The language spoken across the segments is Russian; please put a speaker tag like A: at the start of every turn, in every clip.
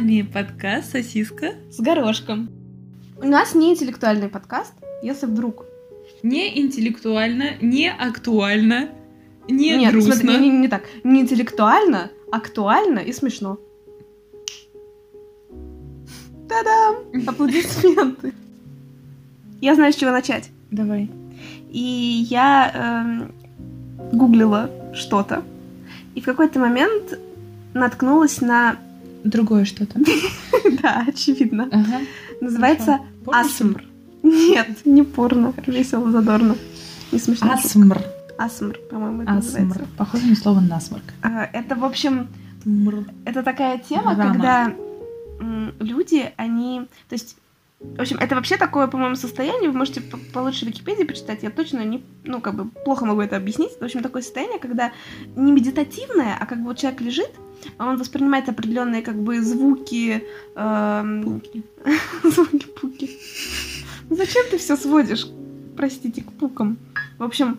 A: вами подкаст «Сосиска».
B: с горошком. У нас не интеллектуальный подкаст, если вдруг.
A: Не интеллектуально, не актуально, не
B: Нет,
A: грустно.
B: смотри, не, не- не так. Не интеллектуально, актуально и смешно. Та-дам! Аплодисменты. Я знаю, с чего начать.
A: Давай.
B: И я эм, гуглила что-то. И в какой-то момент наткнулась на...
A: Другое что-то.
B: Да, очевидно.
A: Ага.
B: Называется асмр. Нет, не порно. Весело, задорно. Не смешно.
A: Асмр.
B: Асмр, по-моему, это называется.
A: Похоже на слово насморк.
B: А, Это, в общем, это такая тема, когда люди, они... То есть, в общем, это вообще такое, по-моему, состояние, вы можете по- получше в Википедии почитать, я точно не, ну, как бы, плохо могу это объяснить. В общем, такое состояние, когда не медитативное, а как бы вот человек лежит, он воспринимает определенные, как бы, звуки, эм, звуки пуки. Зачем ты все сводишь, простите, к пукам? В общем,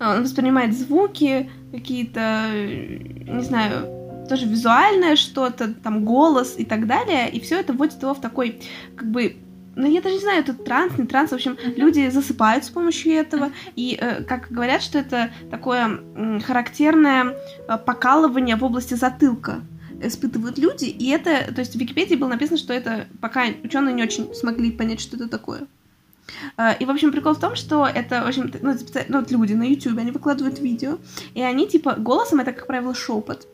B: он воспринимает звуки, какие-то, э, не знаю, тоже визуальное что-то, там голос и так далее, и все это вводит его в такой, как бы, ну я даже не знаю, это транс, не транс, в общем, люди засыпают с помощью этого, и э, как говорят, что это такое м, характерное э, покалывание в области затылка испытывают люди, и это, то есть в Википедии было написано, что это пока ученые не очень смогли понять, что это такое. Э, И, в общем, прикол в том, что это, в общем, ну, ну, вот люди на YouTube, они выкладывают видео, и они, типа, голосом, это, как правило, шепот.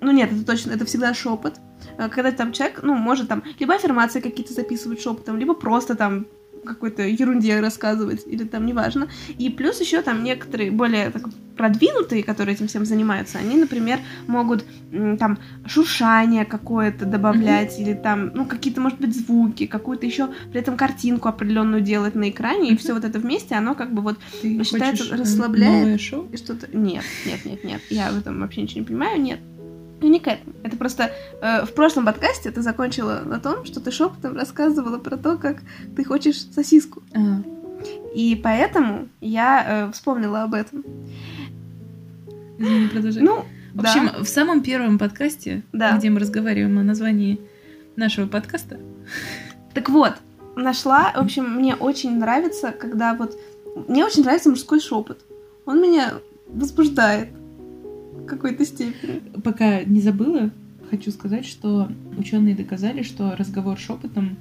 B: Ну, нет, это точно, это всегда шепот. Э, Когда там человек, ну, может там либо аффирмации какие-то записывать шепотом, либо просто там какой-то ерунде рассказывать, или там, неважно. И плюс еще там некоторые более так, продвинутые, которые этим всем занимаются, они, например, могут там шуршание какое-то добавлять, или там, ну, какие-то, может быть, звуки, какую-то еще при этом картинку определенную делать на экране, и
A: Мгм.
B: все вот это вместе, оно как бы вот
A: Ты
B: Считается,
A: э,
B: расслабляет?
A: Новое шоу?
B: и что-то... Нет, нет, нет, нет. Я в этом вообще ничего не понимаю, нет. Ну, не к этому. Это просто э, в прошлом подкасте ты закончила на том, что ты шепотом рассказывала про то, как ты хочешь сосиску.
A: А,
B: И поэтому я э, вспомнила об этом.
A: извини, продолжай.
B: Ну,
A: В
B: да,
A: общем, в самом первом подкасте,
B: Да.
A: где мы разговариваем о названии нашего подкаста,
B: так вот, нашла, в общем, мне очень нравится, когда вот... Мне очень нравится мужской шепот. Он меня возбуждает какой-то степени.
A: пока не забыла, хочу сказать, что ученые доказали, что разговор шепотом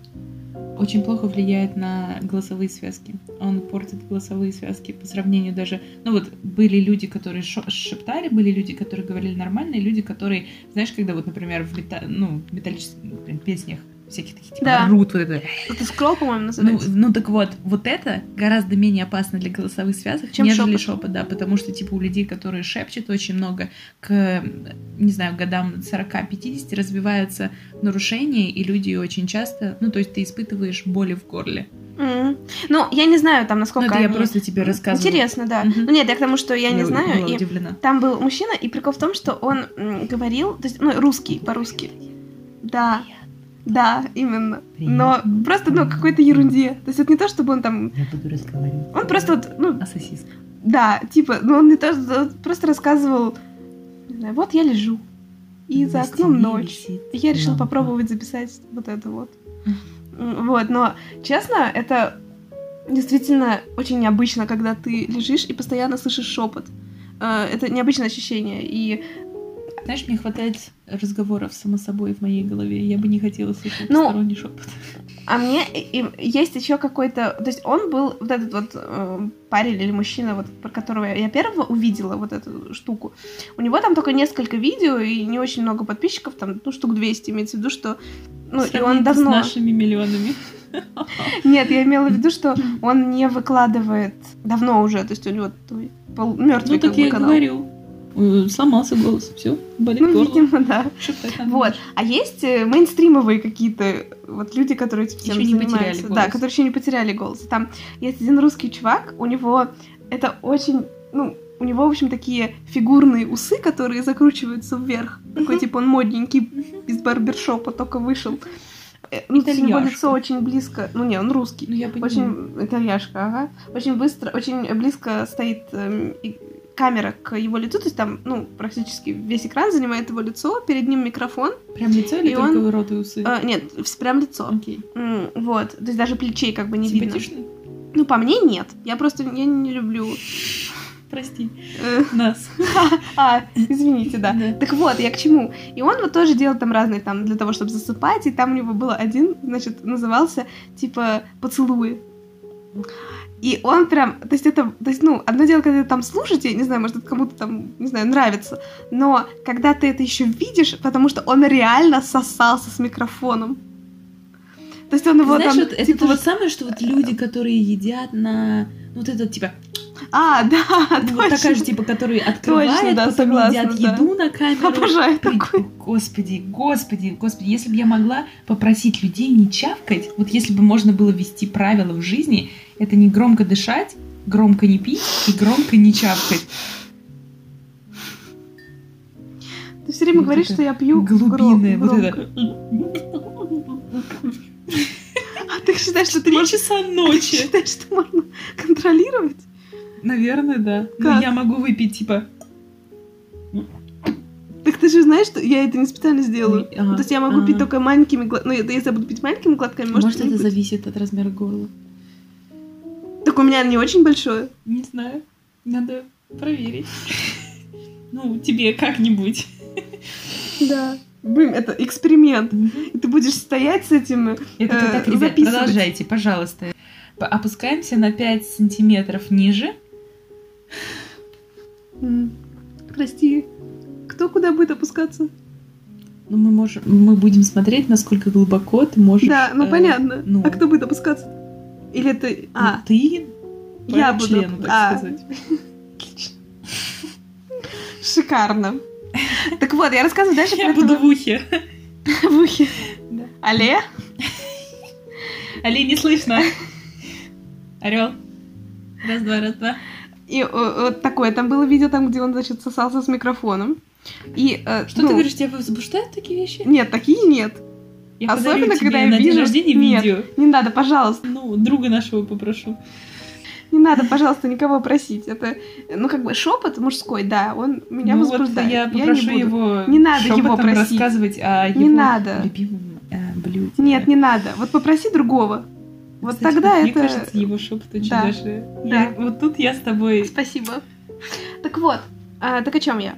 A: очень плохо влияет на голосовые связки. Он портит голосовые связки по сравнению даже... Ну вот были люди, которые шептали, были люди, которые говорили нормально, и люди, которые, знаешь, когда вот, например, в мета- ну, металлических блин, песнях всяких таких типа
B: Да.
A: рут вот это.
B: Это скролл, по-моему,
A: Ну,
B: называется.
A: ну так вот, вот это гораздо менее опасно для голосовых связок,
B: Чем
A: нежели
B: шепот.
A: шепот, да, потому что типа у людей, которые шепчут очень много, к, не знаю, годам 40-50 развиваются нарушения, и люди очень часто, ну то есть ты испытываешь боли в горле.
B: Мгм. Ну, я не знаю, там,
A: Ну
B: насколько
A: это я
B: они-
A: просто тебе рассказываю.
B: Интересно, да.
A: Мгм.
B: Ну нет, я к тому, что я не
A: Я
B: знаю.
A: была
B: И
A: удивлена.
B: там был мужчина, и прикол в том, что он говорил, то есть, ну, русский, по-русски. Да. Да, именно. Но
A: Приятно.
B: просто, ну, какой-то ерунде. То есть это не то, чтобы он там...
A: Я буду разговаривать.
B: Он просто вот, ну,
A: О сосисках.
B: да, типа, ну, он не то, он просто рассказывал, не знаю, вот я лежу, и за
A: На
B: окном ночь.
A: висит
B: И я решила
A: лампа.
B: попробовать записать вот это вот. Вот, но, честно, это действительно очень необычно, когда ты лежишь и постоянно слышишь шепот. Э, Это необычное ощущение. И,
A: Знаешь, мне хватает разговоров само собой в моей голове. Я бы не хотела слышать
B: Ну,
A: посторонний шепот.
B: а мне и- есть еще какой-то... То есть он был вот этот вот э, парень или мужчина, вот, про которого я первого увидела вот эту штуку. У него там только несколько видео и не очень много подписчиков, там, ну, штук 200, имеется в виду, что... Ну, и он давно...
A: С нашими миллионами.
B: Нет, я имела в виду, что он не выкладывает давно уже, то есть у него мертвый
A: Ну, так я
B: канал.
A: говорю. Э, Сломался голос, все, болит
B: Ну,
A: горло.
B: видимо, да. Вот. А есть э, мейнстримовые какие-то вот люди, которые этим
A: Ещё не
B: занимаются.
A: потеряли
B: Да,
A: голос.
B: которые еще не потеряли голос. Там есть один русский чувак, у него это очень, ну, у него, в общем, такие фигурные усы, которые закручиваются вверх. Такой, типа, он модненький, из барбершопа только вышел. Э, Ну,
A: Итальяшка.
B: лицо очень близко. Ну, не, он русский.
A: Ну, я понимаю.
B: Очень итальяшка, ага. Очень быстро, очень близко стоит и камера к его лицу, то есть там, ну, практически весь экран занимает его лицо, перед ним микрофон.
A: Прям лицо или только
B: он-
A: рот и усы?
B: Э, нет, прям лицо.
A: Окей.
B: М, Вот, то есть даже плечей как бы не видно. Ну, по мне нет. Я просто я не люблю.
A: Прости.
B: э,
A: Нас.
B: А, извините, да. Так вот, я к чему? И он вот тоже делал там разные там для того, чтобы засыпать, и там у него был один, значит, назывался типа поцелуи. И он прям, то есть это, то есть, ну, одно дело, когда ты там слушаете, не знаю, может, это кому-то там, не знаю, нравится, но когда ты это еще видишь, потому что он реально сосался с микрофоном. То есть он его
A: Знаешь,
B: там,
A: вот это
B: типа,
A: то же самое, что вот люди, которые едят на... Вот этот, типа,
B: А, да,
A: ну, вот такая
B: точно.
A: же, типа, которые открывают,
B: да,
A: потом
B: согласна,
A: едят
B: да.
A: еду на камеру.
B: Обожаю
A: При-
B: такой.
A: Господи, господи, господи, если бы я могла попросить людей не чавкать, вот если бы можно было ввести правила в жизни, это не громко дышать, громко не пить и громко не чавкать.
B: Ты все время
A: Вот
B: говоришь, что я пью
A: Глубинное,
B: гро-
A: вот это.
B: А ты считаешь, что ты
A: Три часа
B: Ты
A: ночи.
B: считаешь, что можно контролировать?
A: Наверное, да.
B: Как?
A: Но я могу выпить, типа...
B: Так ты же знаешь, что я это не специально сделаю.
A: Ага,
B: То есть я могу пить
A: ага.
B: только маленькими глотками. Ну, если я буду пить маленькими глотками, может,
A: Может, это зависит от размера горла.
B: Так у меня не очень большое.
A: Не знаю. Надо проверить. Ну, тебе как-нибудь.
B: Да. Блин, это эксперимент. И ты будешь стоять с этим...
A: Это
B: Э,
A: так, ребят,
B: записывать.
A: продолжайте, пожалуйста. Опускаемся на 5 сантиметров ниже.
B: Прости. Кто куда будет опускаться?
A: Ну, мы можем, мы будем смотреть, насколько глубоко ты можешь.
B: да, ну
A: э,
B: понятно.
A: ну.
B: А кто будет опускаться? Или
A: ну,
B: А,
A: ты
B: я буду...
A: члену, так
B: а,
A: сказать.
B: Шикарно. Так вот, я рассказываю дальше
A: Я
B: про
A: буду
B: этого-
A: в ухе.
B: в ухе.
A: Да.
B: Алле?
A: Али, не слышно. Орел. Раз, два, раз, два.
B: И э, вот такое, там было видео, там, где он, значит, сосался с микрофоном. И, э,
A: Что
B: ну,
A: ты говоришь, тебя возбуждают такие вещи?
B: Нет, такие нет.
A: Я
B: Особенно,
A: тебе
B: когда я
A: на день
B: вижу-
A: рождения
B: Нет.
A: видео.
B: Не надо, пожалуйста.
A: Ну, друга нашего попрошу.
B: Не надо, пожалуйста, никого просить. Это, ну, как бы шепот мужской, да, он меня
A: ну, вот
B: возбуждает.
A: я
B: не
A: попрошу
B: буду.
A: его
B: Не надо его просить.
A: рассказывать о
B: Не
A: его
B: надо.
A: любимом э, блюде.
B: Нет, не надо. Вот попроси другого. Вот
A: Кстати,
B: тогда
A: мне
B: это...
A: кажется, его шепот очень
B: Да.
A: даже...
B: Да.
A: Я- вот тут я с тобой...
B: Спасибо. Так вот, а, так о чем я?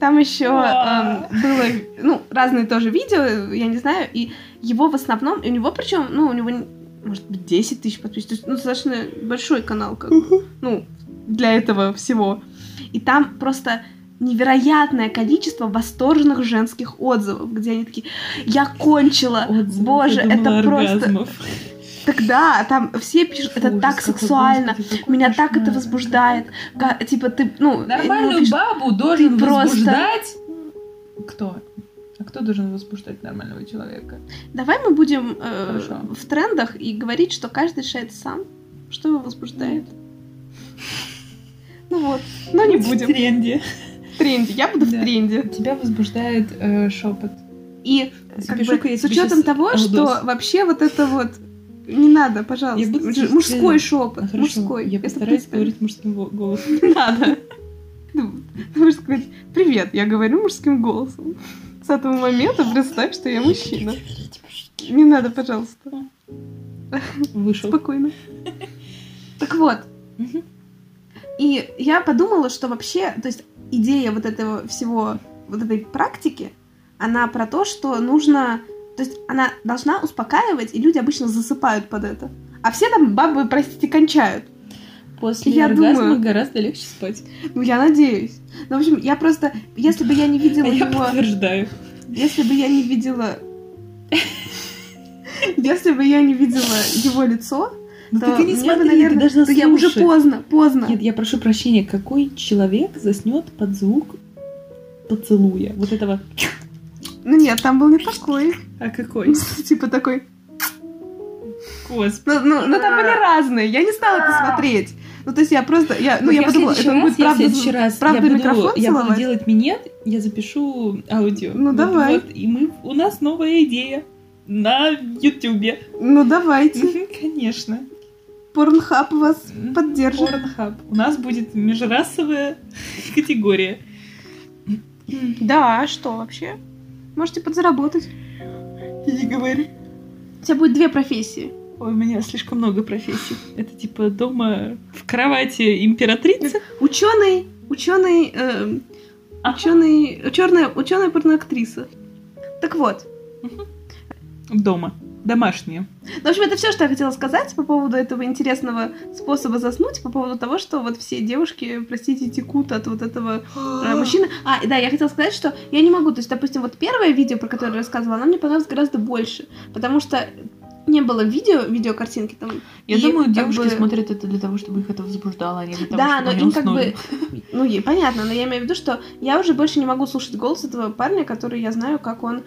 B: Там еще
A: А.
B: было, ну, разные тоже видео, я не знаю, и его в основном, и у него причем, ну, у него, может быть, 10 тысяч подписчиков, то есть, ну, достаточно большой канал, как ну, для этого всего. И там просто невероятное количество восторженных женских отзывов, где они такие, я кончила,
A: Отзывы,
B: боже, это просто...
A: оргазмов.
B: Тогда там все пишут, это
A: Ужас
B: так сексуально,
A: господи,
B: меня так это возбуждает. Ка- типа ты, ну...
A: Нормальную
B: ну, пишут,
A: бабу должен
B: ты просто-
A: возбуждать... Кто? А кто должен возбуждать нормального человека?
B: Давай мы будем э,
A: Хорошо.
B: в трендах и говорить, что каждый решает сам, что его возбуждает. Ну вот, но не
A: Будь в
B: будем.
A: тренде.
B: В тренде, я буду в тренде.
A: Тебя возбуждает шепот.
B: И как бы, с учетом того, что вообще вот это вот не надо, пожалуйста.
A: Я буду
B: мужской шепот,
A: хорошо,
B: мужской.
A: Я
B: Это
A: постараюсь
B: принципиально.
A: говорить мужским го- голосом.
B: Не надо. Ну, Ты можешь сказать, привет, я говорю мужским голосом. С этого момента представь, что я мужчина. Не надо, пожалуйста.
A: Вышел.
B: Спокойно. Так вот, и я подумала, что вообще, то есть идея вот этого всего, вот этой практики, она про то, что нужно, то есть она должна успокаивать, и люди обычно засыпают под это. А все там бабы, простите, кончают.
A: После
B: Я
A: оргазма
B: думаю-
A: гораздо легче спать.
B: Ну, я надеюсь. Ну, в общем, я просто, если бы я не видела
A: А я
B: его...
A: подтверждаю.
B: Если бы я не видела... Если бы я не видела его лицо,
A: Ну
B: то
A: так и не
B: мне бы,
A: смотри,
B: наверное,
A: ты должна
B: я уже поздно, поздно.
A: Нет, я прошу прощения, какой человек заснет под звук поцелуя? Вот этого.
B: Ну нет, там был не такой.
A: А какой?
B: Типа такой.
A: Господи.
B: Ну, ну, ну, там были разные. Я не стала это смотреть. Ну, то есть я просто... Я, ну, я подумала, это
A: раз-
B: будет
A: я в
B: правда,
A: следующий раз
B: правда
A: я буду,
B: микрофон
A: я буду
B: целовать?
A: делать минет, я запишу аудио.
B: Ну,
A: Вот-
B: давай.
A: вот, и мы, у нас новая идея на Ютубе.
B: Ну, давайте.
A: Конечно.
B: Порнхаб вас поддержит.
A: Порнхаб. У нас будет межрасовая категория.
B: Да, а что вообще? Можете подзаработать.
A: Не говори.
B: У тебя будет две профессии.
A: Ой, у меня слишком много профессий. Это типа дома в кровати императрица.
B: Ученый, ученый, э, ученый, черная, ученая порноактриса. Так вот,
A: Дома. Домашние.
B: Ну, в общем, это все, что я хотела сказать по поводу этого интересного способа заснуть, по поводу того, что вот все девушки, простите, текут от вот этого э, мужчины. А, да, я хотела сказать, что я не могу, то есть, допустим, вот первое видео, про которое я рассказывала, оно мне понравилось гораздо больше, потому что не было видео, видеокартинки там.
A: Я
B: и
A: думаю, девушки
B: бы-
A: смотрят это для того, чтобы их это возбуждало, а не для того,
B: Да,
A: чтобы
B: но
A: они
B: им как бы, ну, ей понятно, но я имею в виду, что я уже больше не могу слушать голос этого парня, который я знаю, как он,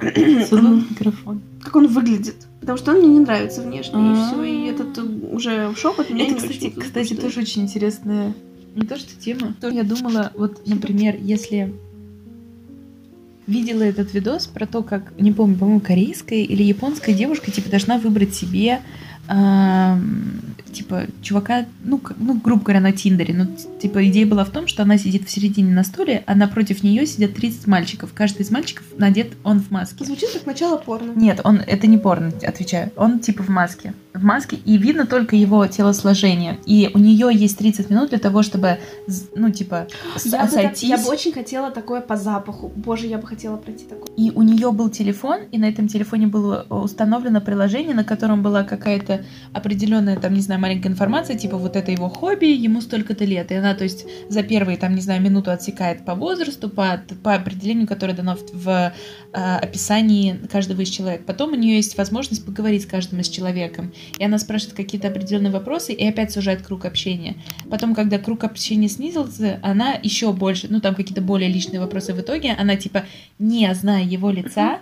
A: Целуют микрофон.
B: Как он выглядит, потому что он мне не нравится внешне, и
A: А.
B: все, и этот э, уже шепот меня
A: Это,
B: не
A: кстати,
B: очень
A: кстати, тоже очень интересная не то что тема. Я думала, вот, например, если видела этот видос про то, как, не помню, по-моему, корейская или японская девушка, типа, должна выбрать себе, типа, чувака, ну, ну, грубо говоря, на Тиндере. Ну, типа, идея была в том, что она сидит в середине на стуле, а напротив нее сидят 30 мальчиков. Каждый из мальчиков надет он в маске.
B: Звучит как начало порно.
A: Нет, он это не порно, отвечаю. Он типа в маске. В маске, и видно только его телосложение. И у нее есть 30 минут для того, чтобы, ну, типа,
B: Я бы,
A: сойтись.
B: я бы очень хотела такое по запаху. Боже, я бы хотела пройти такое.
A: И у нее был телефон, и на этом телефоне было установлено приложение, на котором была какая-то определенная, там, не знаю, маленькая информация, типа вот это его хобби, ему столько-то лет. И она, то есть, за первые, там, не знаю, минуту отсекает по возрасту, по, по определению, которое дано в, в, э, описании каждого из человек. Потом у нее есть возможность поговорить с каждым из человеком. И она спрашивает какие-то определенные вопросы, и опять сужает круг общения. Потом, когда круг общения снизился, она еще больше, ну, там какие-то более личные вопросы в итоге, она, типа, не зная его лица,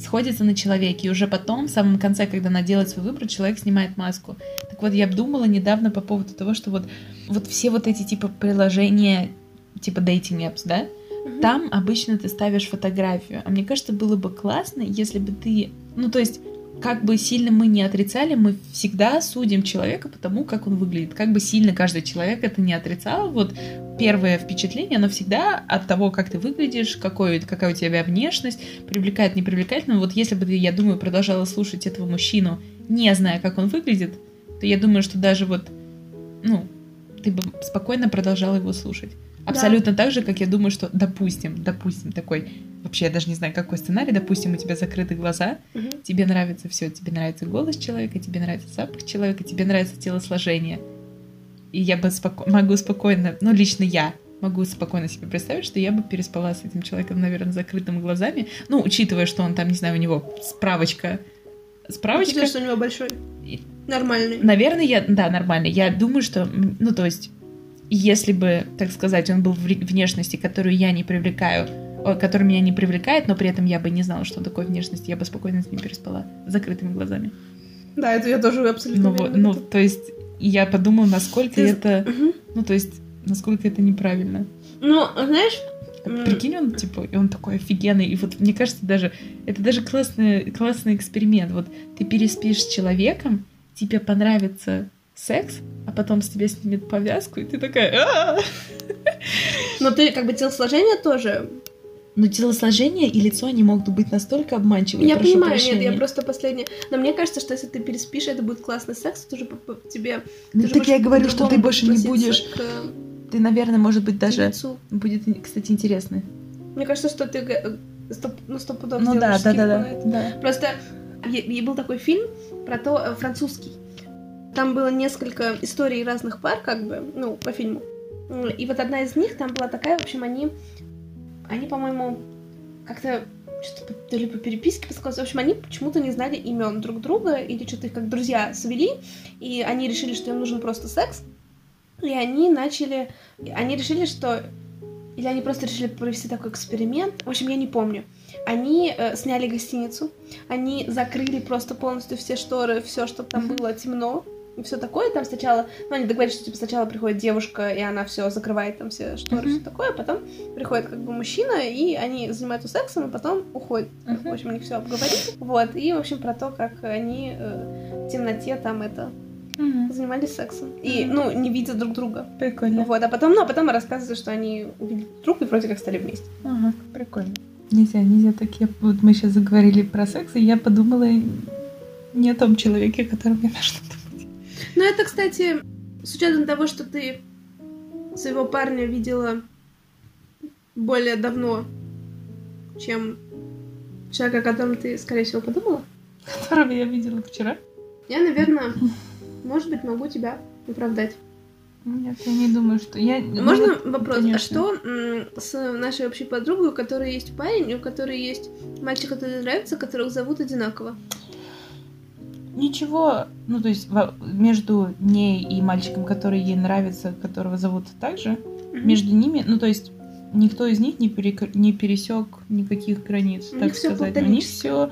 A: сходится на человеке. И уже потом, в самом конце, когда она делает свой выбор, человек снимает маску. Так вот, я думала недавно по поводу того, что вот, вот все вот эти, типа, приложения, типа, dating apps, да, там обычно ты ставишь фотографию. А мне кажется, было бы классно, если бы ты... Ну, то есть, как бы сильно мы не отрицали, мы всегда судим человека по тому, как он выглядит. Как бы сильно каждый человек это не отрицал, вот первое впечатление, оно всегда от того, как ты выглядишь, какой, какая у тебя внешность, привлекает, не привлекает. Но вот если бы ты, я думаю, продолжала слушать этого мужчину, не зная, как он выглядит, то я думаю, что даже вот, ну, ты бы спокойно продолжала его слушать. Абсолютно так же, как я думаю, что, допустим, допустим, такой, вообще я даже не знаю, какой сценарий, допустим, у тебя закрыты глаза,
B: Мгм.
A: тебе нравится все, тебе нравится голос человека, тебе нравится запах человека, тебе нравится телосложение. И я бы споко- могу спокойно, ну, лично я могу спокойно себе представить, что я бы переспала с этим человеком, наверное, закрытыми глазами. Ну, учитывая, что он там, не знаю, у него справочка. Справочка.
B: Учитывая, что у него большой. Нормальный.
A: Наверное, я, да, нормально. Я думаю, что, ну, то есть, если бы, так сказать, он был в внешности, которую я не привлекаю, который меня не привлекает, но при этом я бы не знала, что такое внешность, я бы спокойно с ним переспала с закрытыми глазами.
B: Да, это я тоже абсолютно
A: Ну, вот, ну, то есть, я подумала, насколько
B: Ты-
A: это,
B: Мгм.
A: ну, то есть, насколько это неправильно.
B: Ну, знаешь, М.
A: Прикинь, он, типа, и он такой офигенный, и вот, мне кажется, даже, это даже классный, классный эксперимент. Вот ты переспишь с человеком, тебе понравится секс, а потом с тебя снимет повязку, и ты такая... «А-а-а!»
B: но ты как бы телосложение тоже.
A: Но телосложение и лицо, они могут быть настолько обманчивы.
B: я
A: прошу
B: понимаю,
A: прощения.
B: нет, я просто последняя. Но мне кажется, что если ты переспишь, это будет классный секс, тоже по- по- тебе.
A: Ну, так я говорю, что ты больше не будешь...
B: к
A: Ты, наверное, может быть, даже...
B: лицу.
A: Будет, кстати, интересно.
B: Мне кажется, что ты стоп, ну, стопудово
A: Ну да, да, да,
B: скидку
A: да,
B: это.
A: да.
B: Просто е- был такой фильм про то, э, французский. Там было несколько историй разных пар, как бы, ну, по фильму. И вот одна из них, там была такая, в общем, они, они, по-моему, как-то что-то то ли по переписке подсказывали. В общем, они почему-то не знали имен друг друга, или что-то их как друзья свели, и они решили, что им нужен просто секс. И они начали... Они решили, что... Или они просто решили провести такой эксперимент. В общем, я не помню. Они э, сняли гостиницу, они закрыли просто полностью все шторы, все, чтобы там было темно. И все такое, там сначала, ну, они договорились, что типа сначала приходит девушка, и она все закрывает там все шторы,
A: Мгм.
B: все такое, а потом приходит как бы мужчина, и они занимаются сексом, и потом уходят.
A: Мгм.
B: В общем, они все обговорили. Вот, и, в общем, про то, как они э, в темноте там это
A: Мгм.
B: занимались сексом. И, ну, не видя друг друга.
A: Прикольно.
B: Вот, а потом, ну, а потом рассказывается, что они увидели друг и вроде как стали вместе.
A: Ага, прикольно. Нельзя, нельзя так. Я, вот мы сейчас заговорили про секс, и я подумала не о том человеке, о котором я
B: Но это, кстати, с учетом того, что ты своего парня видела более давно, чем человека, о котором ты, скорее всего, подумала,
A: Которого я видела вчера.
B: я, наверное, может быть, могу тебя оправдать.
A: Нет, я не думаю, что я... ну
B: Можно
A: вот,
B: вопрос? А
A: конечно.
B: что м, с нашей общей подругой, у которой есть парень, у которой есть мальчик, который нравится, которых зовут одинаково?
A: Ничего, ну то есть между ней и мальчиком, который ей нравится, которого зовут также, между ними, ну то есть никто из них не, перек- не пересек никаких границ,
B: У
A: так сказать. У них все,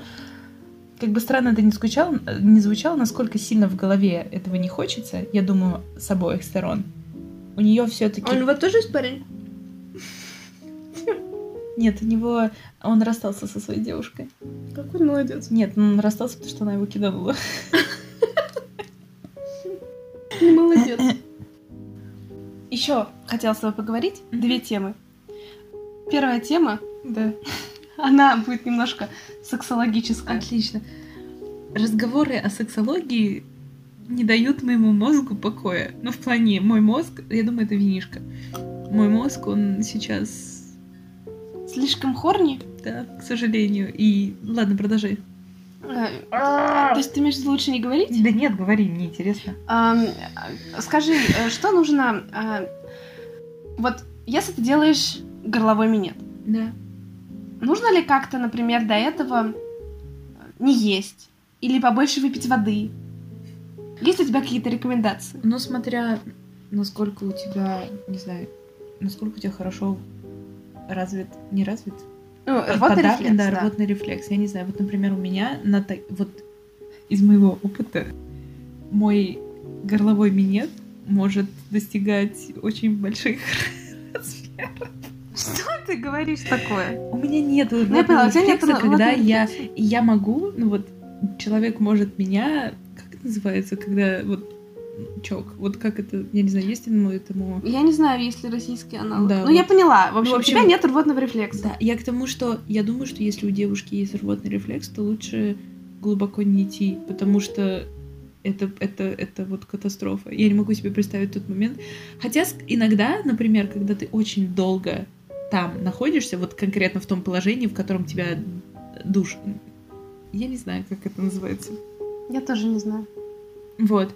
A: как бы странно это не звучало, не звучало, насколько сильно в голове этого не хочется, я думаю, с обоих сторон. У нее все-таки
B: А у него тоже есть парень?
A: Нет, у него он расстался со своей девушкой.
B: Какой молодец.
A: Нет, он расстался, потому что она его киданула.
B: Молодец. Еще хотела с тобой поговорить. Две темы. Первая тема,
A: Да.
B: она будет немножко сексологическая.
A: Отлично. Разговоры о сексологии не дают моему мозгу покоя. Ну, в плане, мой мозг, я думаю, это винишка. Мой мозг, он сейчас,
B: Слишком хорни?
A: да, к сожалению. И, ладно, продолжай.
B: Э, То есть ты между лучше не говорить?
A: Да нет, говори, мне интересно.
B: Скажи, э, что нужно... э, Вот если ты делаешь горловой минет,
A: Да.
B: нужно ли как-то, например, до этого не есть? Или побольше выпить воды? Есть у тебя какие-то рекомендации?
A: Ну, смотря, насколько у тебя, не знаю, насколько у тебя хорошо развит, не развит,
B: Ну, рвотный рефлекс,
A: да,
B: да.
A: рвотный рефлекс. Я не знаю, вот, например, у меня на так- вот из моего опыта мой горловой минет может достигать очень больших размеров.
B: Что ты говоришь такое?
A: У меня нет
B: Ну, у тебя нет
A: рефлекса, когда
B: рвотного
A: я,
B: рефлекса.
A: я могу, ну вот человек может меня, как это называется, когда вот чок, вот как это, я не знаю, есть ему этому
B: Я не знаю, есть ли российский аналог.
A: Да,
B: ну, я
A: вот.
B: поняла. В общем,
A: в
B: у
A: общем-
B: тебя нет рвотного рефлекса.
A: Да, я к тому, что я думаю, что если у девушки есть рвотный рефлекс, то лучше глубоко не идти, потому что это, это, это вот катастрофа. Я не могу себе представить тот момент. Хотя иногда, например, когда ты очень долго там находишься, вот конкретно в том положении, в котором тебя душ... Я не знаю, как это называется.
B: Я тоже не знаю.
A: Вот.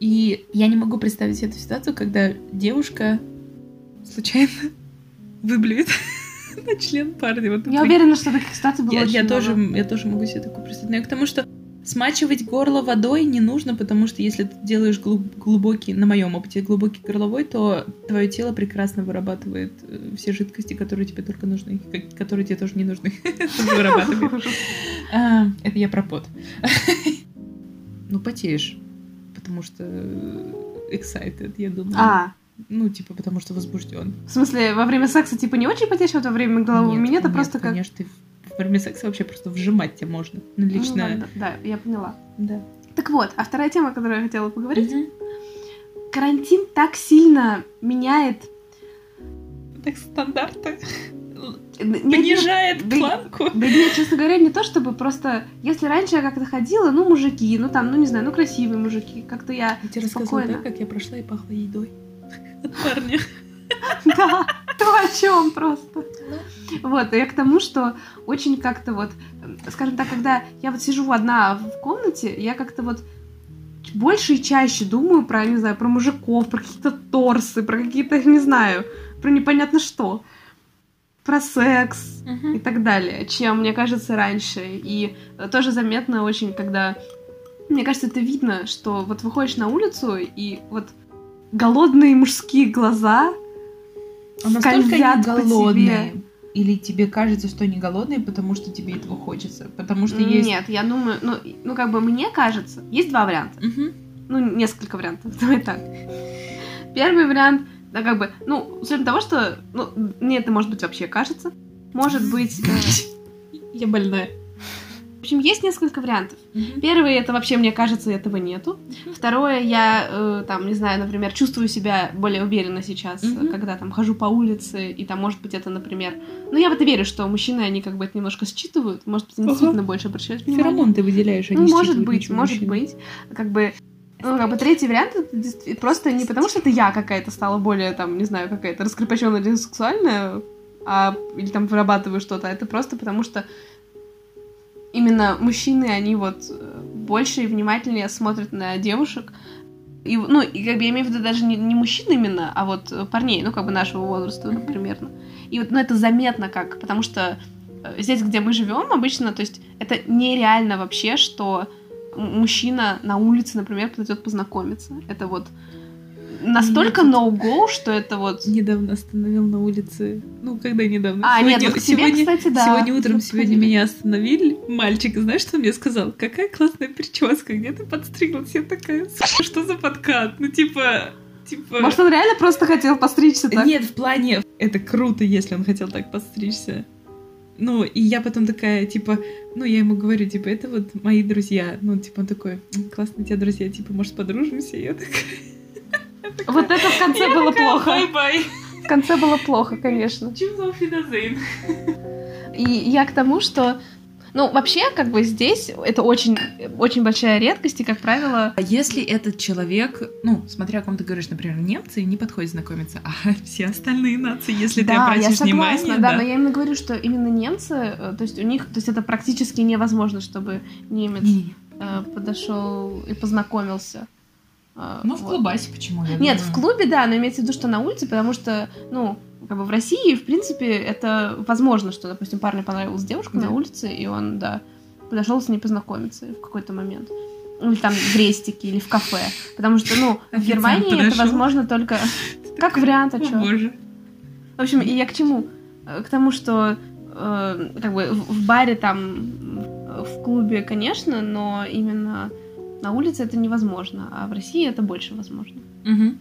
A: И я не могу представить эту ситуацию, когда девушка случайно выблюет на член парня. Вот
B: Я уверена, что таких ситуаций было
A: я,
B: очень
A: я
B: много.
A: тоже, я тоже могу себе такое представить. Но я к тому, что смачивать горло водой не нужно, потому что если ты делаешь глуб- глубокий, на моем опыте, глубокий горловой, то твое тело прекрасно вырабатывает э, все жидкости, которые тебе только нужны, которые тебе тоже не нужны. Вырабатывает. А, Это я про пот. Ну, потеешь, потому что э, excited, я думаю.
B: А,
A: Ну, типа, потому что возбужден.
B: в смысле, во время секса типа не очень потечь, вот во время голового
A: Нет,
B: минета
A: нет,
B: просто как...
A: конечно, ты во время секса вообще просто вжимать тебя можно. Ну,
B: Ну,
A: лично,
B: ладно, да, я поняла.
A: да.
B: Так вот, а вторая тема, о которой я хотела поговорить.
A: Мгм.
B: Карантин так сильно меняет...
A: Так стандарты. Понижает
B: да-
A: планку.
B: Да нет, честно говоря, не то чтобы просто... Если раньше я как-то ходила, ну, мужики, ну, там, ну, не знаю, ну, красивые мужики, как-то я
A: Я тебе рассказывала,
B: спокойно.
A: да, как я прошла и пахла едой. От парня.
B: Да, то о чем просто. Вот, и я к тому, что очень как-то вот, скажем так, когда я вот сижу одна в комнате, я как-то вот больше и чаще думаю про, не знаю, про мужиков, про какие-то торсы, про какие-то, не знаю, про непонятно что, про секс и так далее, чем, мне кажется, раньше. И э, тоже заметно очень, когда, мне кажется, это видно, что вот выходишь на улицу, и вот голодные мужские глаза
A: А настолько
B: по
A: голодные.
B: тебе.
A: Или тебе кажется, что они голодные, потому что тебе этого хочется? Потому что есть...
B: Нет, я думаю, ну, ну, как бы мне кажется, есть два варианта.
A: Мгм.
B: Ну, несколько вариантов, давай так. Первый вариант, да, как бы, ну, с учетом того, что, ну, мне это, может быть, вообще кажется. Может быть, э,
A: Я больная.
B: В общем, есть несколько вариантов. Первый это вообще, мне кажется, этого нету. Второе, я э, там, не знаю, например, чувствую себя более уверенно сейчас, э, когда там хожу по улице, и там, может быть, это, например... Ну, я в это верю, что мужчины, они как бы это немножко считывают, может быть, они действительно больше обращают внимание.
A: Феромон ты выделяешь, они
B: Ну, может быть, может быть. Как бы, ну, как бы третий вариант это просто не потому, что это я какая-то стала более, там, не знаю, какая-то раскрепощенная или сексуальная, а, или там вырабатываю что-то, а это просто потому, что именно мужчины, они вот э, больше и внимательнее смотрят на девушек. И, ну, и как бы я имею в виду даже не, не мужчин именно, а вот э, парней, ну, как бы нашего возраста ну, примерно. И вот, ну, это заметно как, потому что э, здесь, где мы живем, обычно, то есть это нереально вообще, что мужчина на улице, например, подойдет познакомиться. Это вот настолько
A: Нет.
B: no-go, что это вот...
A: Недавно остановил на улице. Ну, когда недавно?
B: А, нет,
A: Сегодня-
B: ну, к тебе,
A: сегодня-
B: кстати, да.
A: Сегодня утром
B: Ну,
A: сегодня меня остановили. Мальчик, знаешь, что он мне сказал? Какая классная прическа, где ты подстриглась? Я такая, «Сука, что за подкат? Ну, типа, типа...
B: Может, он реально просто хотел постричься так?
A: Нет, в плане, это круто, если он хотел так подстричься. Ну, и я потом такая, типа, ну, я ему говорю, типа, это вот мои друзья. Ну, типа, он такой, «М, классные у тебя друзья, типа, может, подружимся? И я такая...
B: Вот это в конце было плохо. В конце было плохо, конечно.
A: Чим Фидазейн.
B: И я к тому, что... Ну, вообще, как бы здесь это очень, очень большая редкость, и, как правило,
A: А если этот человек, ну, смотря о ком ты говоришь, например, немцы, не подходит знакомиться, а все остальные нации, если ты
B: да, я
A: обратишь
B: согласна,
A: внимание,
B: да, но я именно говорю, что именно немцы, э, то есть у них, то есть это практически невозможно, чтобы немец
A: Не-не-не.
B: э, подошел и познакомился. Э,
A: Ну, в
B: вот.
A: клубасе почему? я
B: Нет,
A: думаю.
B: в клубе, да, но имеется в виду, что на улице, потому что, ну, как бы в России, в принципе, это возможно, что, допустим, парню понравилась девушка
A: Да.
B: на улице, и он, да, подошел с ней познакомиться в какой-то момент. Или там в рестике, или в кафе. Потому что, ну, в Германии это
A: подошел.
B: возможно только как вариант, а
A: О,
B: чё?
A: боже.
B: В общем, и я к чему? Э, К тому, что э, как бы в баре там, в клубе, конечно, но именно на улице это невозможно, а в России это больше возможно.
A: Мгм.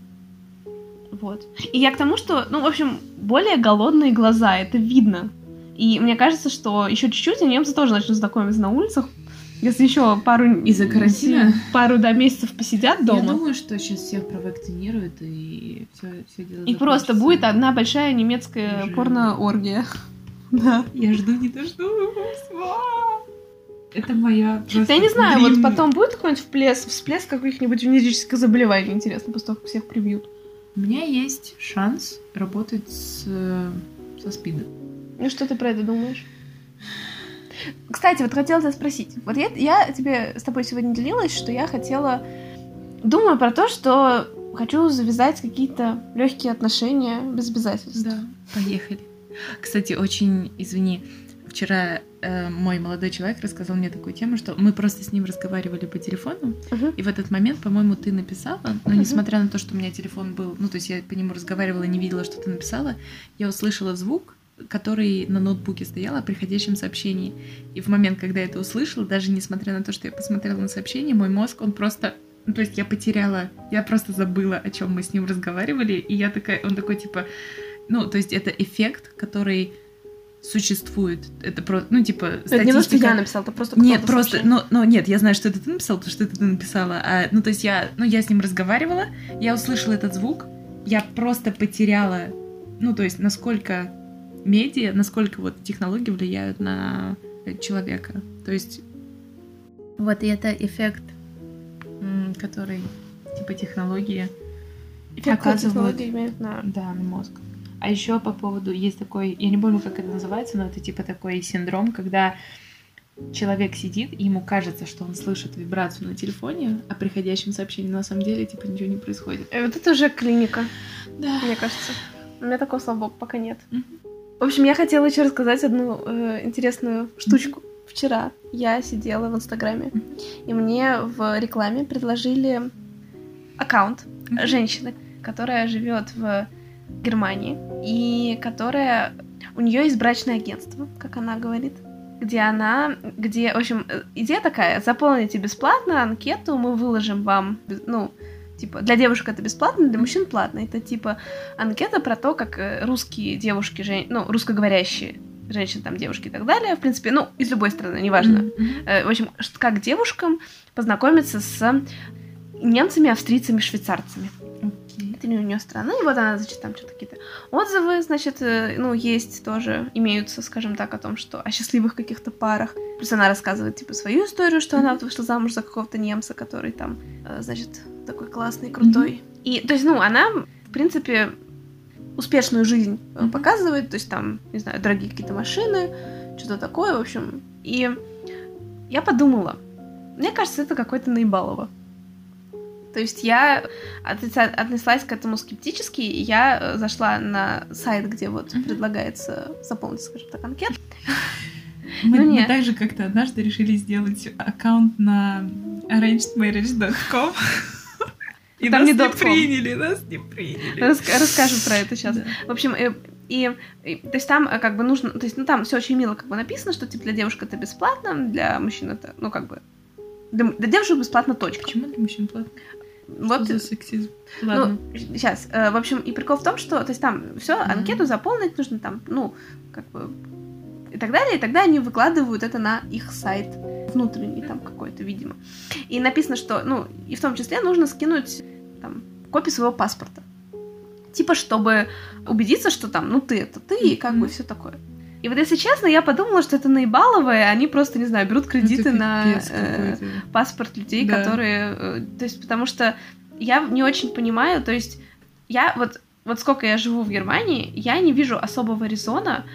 B: Вот. И я к тому, что, ну, в общем, более голодные глаза, это видно. И мне кажется, что еще чуть-чуть, и немцы тоже начнут знакомиться на улицах. Если еще пару...
A: Из-за карантина?
B: Пару до месяцев посидят
A: Я
B: дома.
A: думаю, что сейчас всех провакцинируют и все, все дело
B: И просто будет одна большая немецкая порно-оргия. Да.
A: Я жду, не дождусь. Это моя просто
B: Я не знаю, вот потом будет какой-нибудь всплеск, всплеск каких-нибудь венерических заболеваний, интересно, после того, как всех прибьют.
A: У меня есть шанс работать с, э, со спидом.
B: Ну, что ты про это думаешь? Кстати, вот хотела тебя спросить. Вот я, я тебе с тобой сегодня делилась, что я хотела... Думаю про то, что хочу завязать какие-то легкие отношения без обязательств.
A: Да, поехали. Кстати, очень, извини, вчера э, мой молодой человек рассказал мне такую тему, что мы просто с ним разговаривали по телефону,
B: Мгм.
A: и в этот момент, по-моему, ты написала, но
B: Мгм.
A: несмотря на то, что у меня телефон был, ну, то есть я по нему разговаривала не видела, что ты написала, я услышала звук, который на ноутбуке стоял о приходящем сообщении. И в момент, когда я это услышала, даже несмотря на то, что я посмотрела на сообщение, мой мозг, он просто... Ну, то есть я потеряла, я просто забыла, о чем мы с ним разговаривали, и я такая, он такой, типа, ну, то есть это эффект, который существует. Это просто, ну, типа,
B: Это не то, что
A: статистика.
B: я написала, это просто
A: Нет, просто,
B: сообщил.
A: ну, ну, нет, я знаю, что это ты написал, потому что это ты написала. А, ну, то есть я, ну, я с ним разговаривала, я услышала этот звук, я просто потеряла, ну, то есть насколько медиа, насколько вот технологии влияют на человека. То есть вот и это эффект, который типа технологии
B: Эффект
A: оказывают-
B: технологий имеют на...
A: да, на мозг. А еще по поводу есть такой, я не помню, как это называется, но это типа такой синдром, когда человек сидит, и ему кажется, что он слышит вибрацию на телефоне о приходящем сообщении, на самом деле типа ничего не происходит.
B: Э, Вот это уже клиника,
A: Да.
B: мне кажется. У меня такого, слава богу, пока нет.
A: Мгм.
B: В общем, я хотела еще рассказать одну э, интересную штучку. Вчера я сидела в Инстаграме,
A: Мгм.
B: и мне в рекламе предложили аккаунт женщины, которая живет в Германии и которая у нее есть брачное агентство, как она говорит, где она, где, в общем, э, идея такая: заполните бесплатно анкету, мы выложим вам, ну типа для девушек это бесплатно, для мужчин платно. Это типа анкета про то, как э, русские девушки, жен- ну русскоговорящие женщин, там, девушки и так далее. В принципе, ну, из любой страны, неважно.
A: Мгм.
B: В общем, как девушкам познакомиться с немцами, австрийцами, швейцарцами. Не у нее страна, и вот она, значит, там что-то какие-то отзывы, значит, э, ну, есть тоже, имеются, скажем так, о том, что о счастливых каких-то парах. Плюс она рассказывает, типа, свою историю, что она вот вышла замуж за какого-то немца, который там, э, значит, такой классный, крутой. И, то есть, ну, она, в принципе, успешную жизнь
A: Мгм.
B: показывает, то есть там, не знаю, дорогие какие-то машины, что-то такое, в общем. И я подумала, мне кажется, это какой-то наебалово. То есть я отнеслась к этому скептически, и я э, зашла на сайт, где вот
A: Мгм.
B: предлагается заполнить, скажем так, анкету.
A: Мы,
B: Ну,
A: мы также как-то однажды решили сделать аккаунт на arrangedmarriage.com. И
B: Там
A: нас
B: не
A: не приняли, нас не приняли.
B: Рас- расскажем про это сейчас.
A: Да.
B: В общем, э, и, и- то есть там э, как бы нужно, то есть ну там все очень мило как бы написано, что типа для девушек это бесплатно, для мужчин это, ну как бы для, для девушек бесплатно точка.
A: Почему для мужчин платно?
B: Вот
A: за сексизм? Ладно.
B: Ну, сейчас, э, в общем, и прикол в том, что, то есть там все,
A: Мгм.
B: анкету заполнить нужно там, ну, как бы, и так далее, и тогда они выкладывают это на их сайт внутренний там какой-то, видимо. И написано, что, ну, и в том числе нужно скинуть там копию своего паспорта. Типа, чтобы убедиться, что там, ну, ты это ты, и как бы
A: Мгм.
B: все такое. И вот, если честно, я подумала, что это наебаловое, они просто, не знаю, берут кредиты на э, паспорт людей,
A: Да.
B: которые... э, То есть, потому что я не очень понимаю, то есть, я вот, вот сколько я живу в Германии, я не вижу особого резона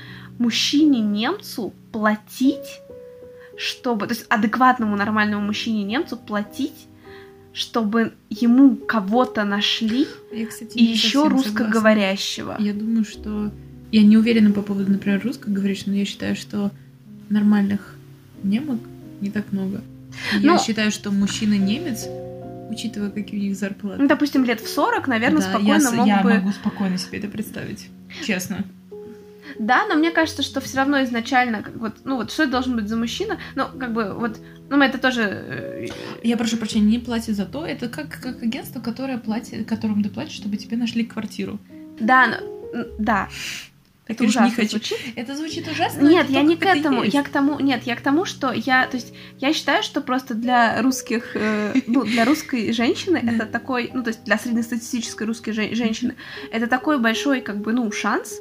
B: мужчине-немцу платить, чтобы... То есть, адекватному нормальному мужчине-немцу платить, чтобы ему кого-то нашли,
A: Я, кстати,
B: и еще русскоговорящего.
A: согласна. Я думаю, что... Я не уверена по поводу, например, русскоговорящих, но я считаю, что нормальных немок не так много. Я
B: Ну-
A: считаю, что мужчина-немец, учитывая, какие у них зарплаты,
B: Ну, допустим, лет в 40, наверное,
A: да, я,
B: спокойно
A: с-
B: мог
A: я
B: бы...
A: могу спокойно себе это представить. Честно.
B: Да, но мне кажется, что все равно изначально, как вот, ну вот, что это должен быть за мужчина? Ну, как бы, вот, ну, мы это тоже... э,
A: Я прошу прощения, не платят за то. Это как, как агентство, которое платит, которому ты платишь, чтобы тебе нашли квартиру.
B: Да, но- да. Это
A: конечно, не
B: ужасно
A: хочу.
B: звучит.
A: Это звучит ужасно.
B: Нет, я не к
A: это
B: этому.
A: есть.
B: Я к тому, нет, я к тому, что я, то есть, я считаю, что просто для русских, э, ну, для русской женщины это такой, ну, то есть для среднестатистической русской жен- женщины это такой большой, как бы, ну, шанс.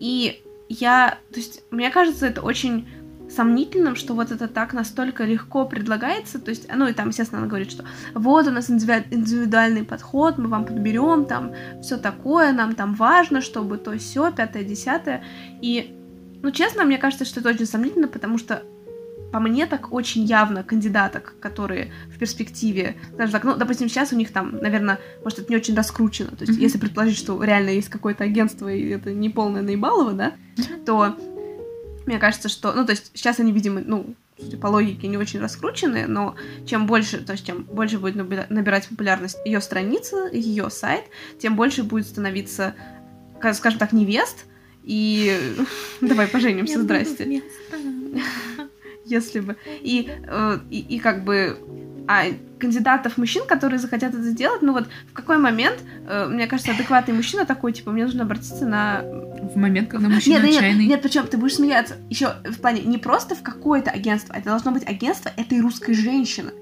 B: И я, то есть, мне кажется, это очень сомнительным, что вот это так настолько легко предлагается, то есть, ну и там, естественно, она говорит, что вот у нас индиви- индивидуальный подход, мы вам подберем там все такое, нам там важно, чтобы то все пятое, десятое, и, ну, честно, мне кажется, что это очень сомнительно, потому что по мне так очень явно кандидаток, которые в перспективе, скажем так, ну, допустим, сейчас у них там, наверное, может, это не очень раскручено, то есть,
A: Мгм.
B: если предположить, что реально есть какое-то агентство, и это не полное наебалово, да, то мне кажется, что, ну, то есть сейчас они, видимо, ну, судя по логике, не очень раскручены, но чем больше, то есть чем больше будет наби- набирать популярность ее страница, ее сайт, тем больше будет становиться, ка- скажем так, невест, и давай поженимся, здрасте, если бы, и, э, и, и как бы, а кандидатов мужчин, которые захотят это сделать, ну вот в какой момент, э, мне кажется, адекватный мужчина такой, типа, мне нужно обратиться на
A: В момент, когда мужчина
B: нет,
A: отчаянный.
B: нет, нет, причем ты будешь смеяться. Еще в плане не просто в какое-то агентство, это должно быть агентство этой русской женщины.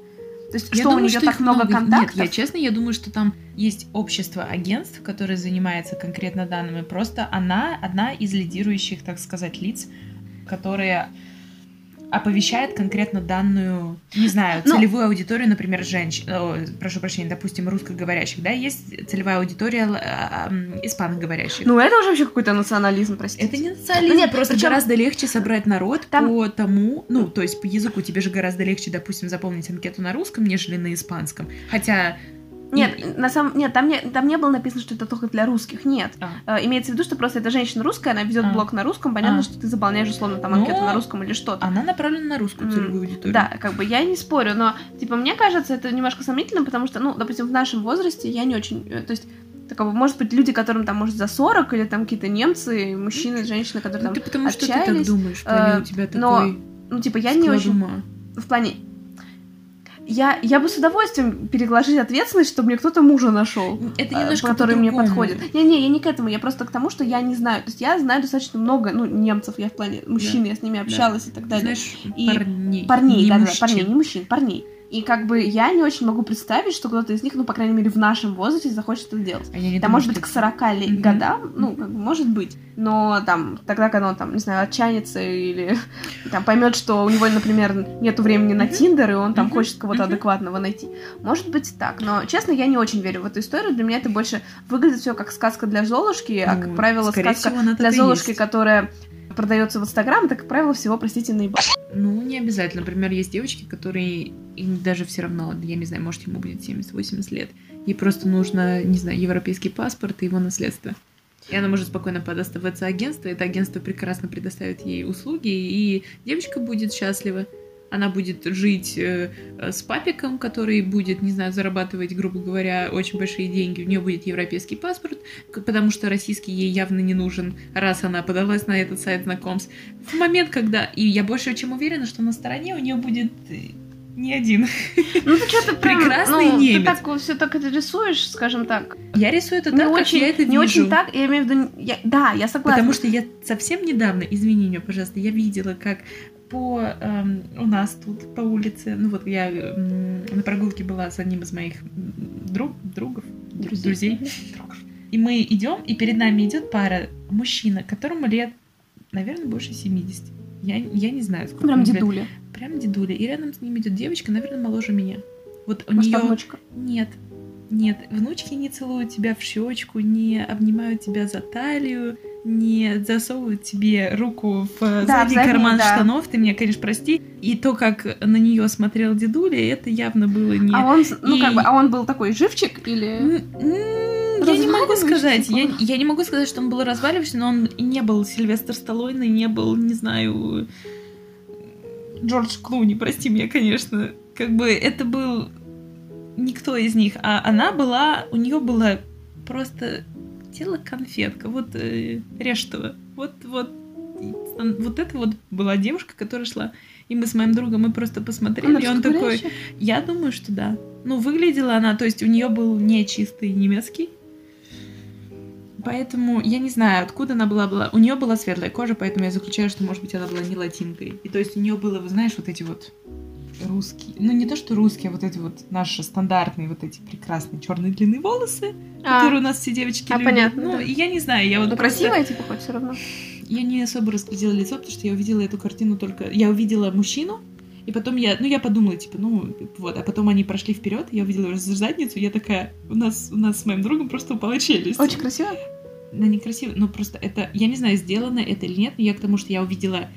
B: То есть,
A: Я
B: что у
A: думаю,
B: нее
A: что
B: так много контактов?
A: Нет, я честно, я думаю, что там есть общество агентств, которое занимается конкретно данными. Просто она одна из лидирующих, так сказать, лиц, которые оповещает конкретно данную, не знаю,
B: Ну-
A: целевую аудиторию, например, женщин, о, прошу прощения, допустим, русскоговорящих, да, есть целевая аудитория э, м, испаноговорящих.
B: Ну, это уже вообще какой-то национализм, простите.
A: Это не национализм,
B: Нет,
A: просто
B: причём-
A: гораздо легче собрать народ
B: Там-
A: по тому, ну, то есть по языку тебе же гораздо легче, допустим, заполнить анкету на русском, нежели на испанском. Хотя...
B: Нет, на самом нет, там не, там не было написано, что это только для русских. Нет.
A: А,
B: Э, имеется в виду, что просто эта женщина русская, она ведет
A: А.
B: блог на русском, понятно,
A: А.
B: что ты заполняешь условно там
A: Ну,
B: анкету на русском или что-то.
A: она направлена на русскую целевую аудиторию.
B: Да, как бы я не спорю, но типа мне кажется, это немножко сомнительно, потому что, ну, допустим, в нашем возрасте я не очень, э, то есть такого, может быть, люди, которым там, может, за 40, или там какие-то немцы, мужчины, женщины, которые
A: Ну,
B: там
A: ты потому что ты
B: общались,
A: так думаешь, в плане
B: э,
A: у тебя
B: но
A: такой
B: Ну, типа, я не очень...
A: ума.
B: В плане... я, я бы с удовольствием переложить ответственность, чтобы мне кто-то мужа нашел,
A: Это немножко
B: который мне подходит. Не-не, я не к этому, я просто к тому, что я не знаю. То есть я знаю достаточно много, ну, немцев, я в плане мужчин, я с ними общалась и так далее.
A: Знаешь,
B: И
A: парней.
B: Парней,
A: не
B: да, да, парней, не мужчин, парней. И как бы я не очень могу представить, что кто-то из них, ну, по крайней мере, в нашем возрасте захочет это делать.
A: А я не
B: Да,
A: думаю,
B: может быть, к
A: это-
B: 40 лет,
A: Мгм.
B: годам, ну, как бы, может быть. Но там, тогда, когда он там, не знаю, отчаянится или там поймет, что у него, например, нету времени на. Тиндер, и он там хочет кого-то адекватного найти. Может быть так. Но, честно, я не очень верю в эту историю. Для меня это больше выглядит все как сказка для Золушки, а, как
A: Ну,
B: правило,
A: скорее
B: сказка
A: всего,
B: для Золушки, которая продается в Инстаграм, это, как правило, всего, простите, наебал.
A: Ну, не обязательно. Например, есть девочки, которые им даже все равно, я не знаю, может, ему будет 70-80 лет. Ей просто нужно, не знаю, европейский паспорт и его наследство. И она может спокойно податься в это агентство. Это агентство прекрасно предоставит ей услуги, и девочка будет счастлива. Она будет жить э, э, с папиком, который будет, не знаю, зарабатывать, грубо говоря, очень большие деньги. У нее будет европейский паспорт, потому что российский ей явно не нужен, раз она подалась на этот сайт знакомств. В момент, когда... И я больше чем уверена, что на стороне у нее будет э, не один.
B: Ну, ты что-то прям,
A: Прекрасный
B: ну,
A: немец.
B: Ты так все так это рисуешь, скажем так.
A: Я рисую это
B: не
A: так,
B: очень,
A: как я это
B: не
A: вижу.
B: очень так, я имею в виду... я- да, я согласна.
A: Потому что я совсем недавно, извини меня, пожалуйста, я видела, как по эм, у нас тут по улице, ну вот я м, на прогулке была с одним из моих друг, другов, дру-
B: Друзей.
A: друзей, другов. И мы идем, и перед нами идет пара мужчина, которому лет, наверное, больше 70. Я, я не знаю, сколько
B: Прям
A: ему лет.
B: дедуля.
A: Прям дедуля. И рядом с ним идет девочка, наверное, моложе меня. Вот у
B: Может,
A: нее
B: внучка.
A: нет. Нет, внучки не целуют тебя в щечку, не обнимают тебя за талию, не засовывают тебе руку в
B: Да,
A: задний карман
B: да.
A: штанов, ты меня, конечно, прости. И то, как на нее смотрел дедуля, это явно было не...
B: А он, ну,
A: И-
B: как бы, а он был такой живчик или...
A: Я не могу сказать, я, я не могу сказать, что он был разваливающий, но он не был Сильвестр Сталлоне, не был, не знаю, Джордж Клуни, прости меня, конечно. Как бы это был никто из них, а она была, у нее было просто тело конфетка, вот э, Рештова, вот, вот, вот это вот была девушка, которая шла, и мы с моим другом, мы просто посмотрели,
B: Она
A: и он такой, я думаю, что да. Ну, выглядела она, то есть у нее был не чистый немецкий. Поэтому я не знаю, откуда она была, была. У нее была светлая кожа, поэтому я заключаю, что, может быть, она была не латинкой. И то есть у нее было, вы знаешь, вот эти вот русские, ну не то что русские, а вот эти вот наши стандартные вот эти прекрасные черные длинные волосы,
B: А,
A: которые у нас все девочки
B: А,
A: любят.
B: понятно,
A: Ну,
B: да.
A: я не знаю, я вот
B: ну,
A: просто-
B: красивая, типа, хоть все равно.
A: я не особо разглядела лицо, потому что я увидела эту картину только... Я увидела мужчину, и потом я... Ну, я подумала, типа, ну, вот. А потом они прошли вперед, я увидела уже задницу, я такая... У нас, у нас с моим другом просто упала челюсть.
B: Очень красиво.
A: Она некрасиво, но просто это... Я не знаю, сделано это или нет, но я к тому, что я увидела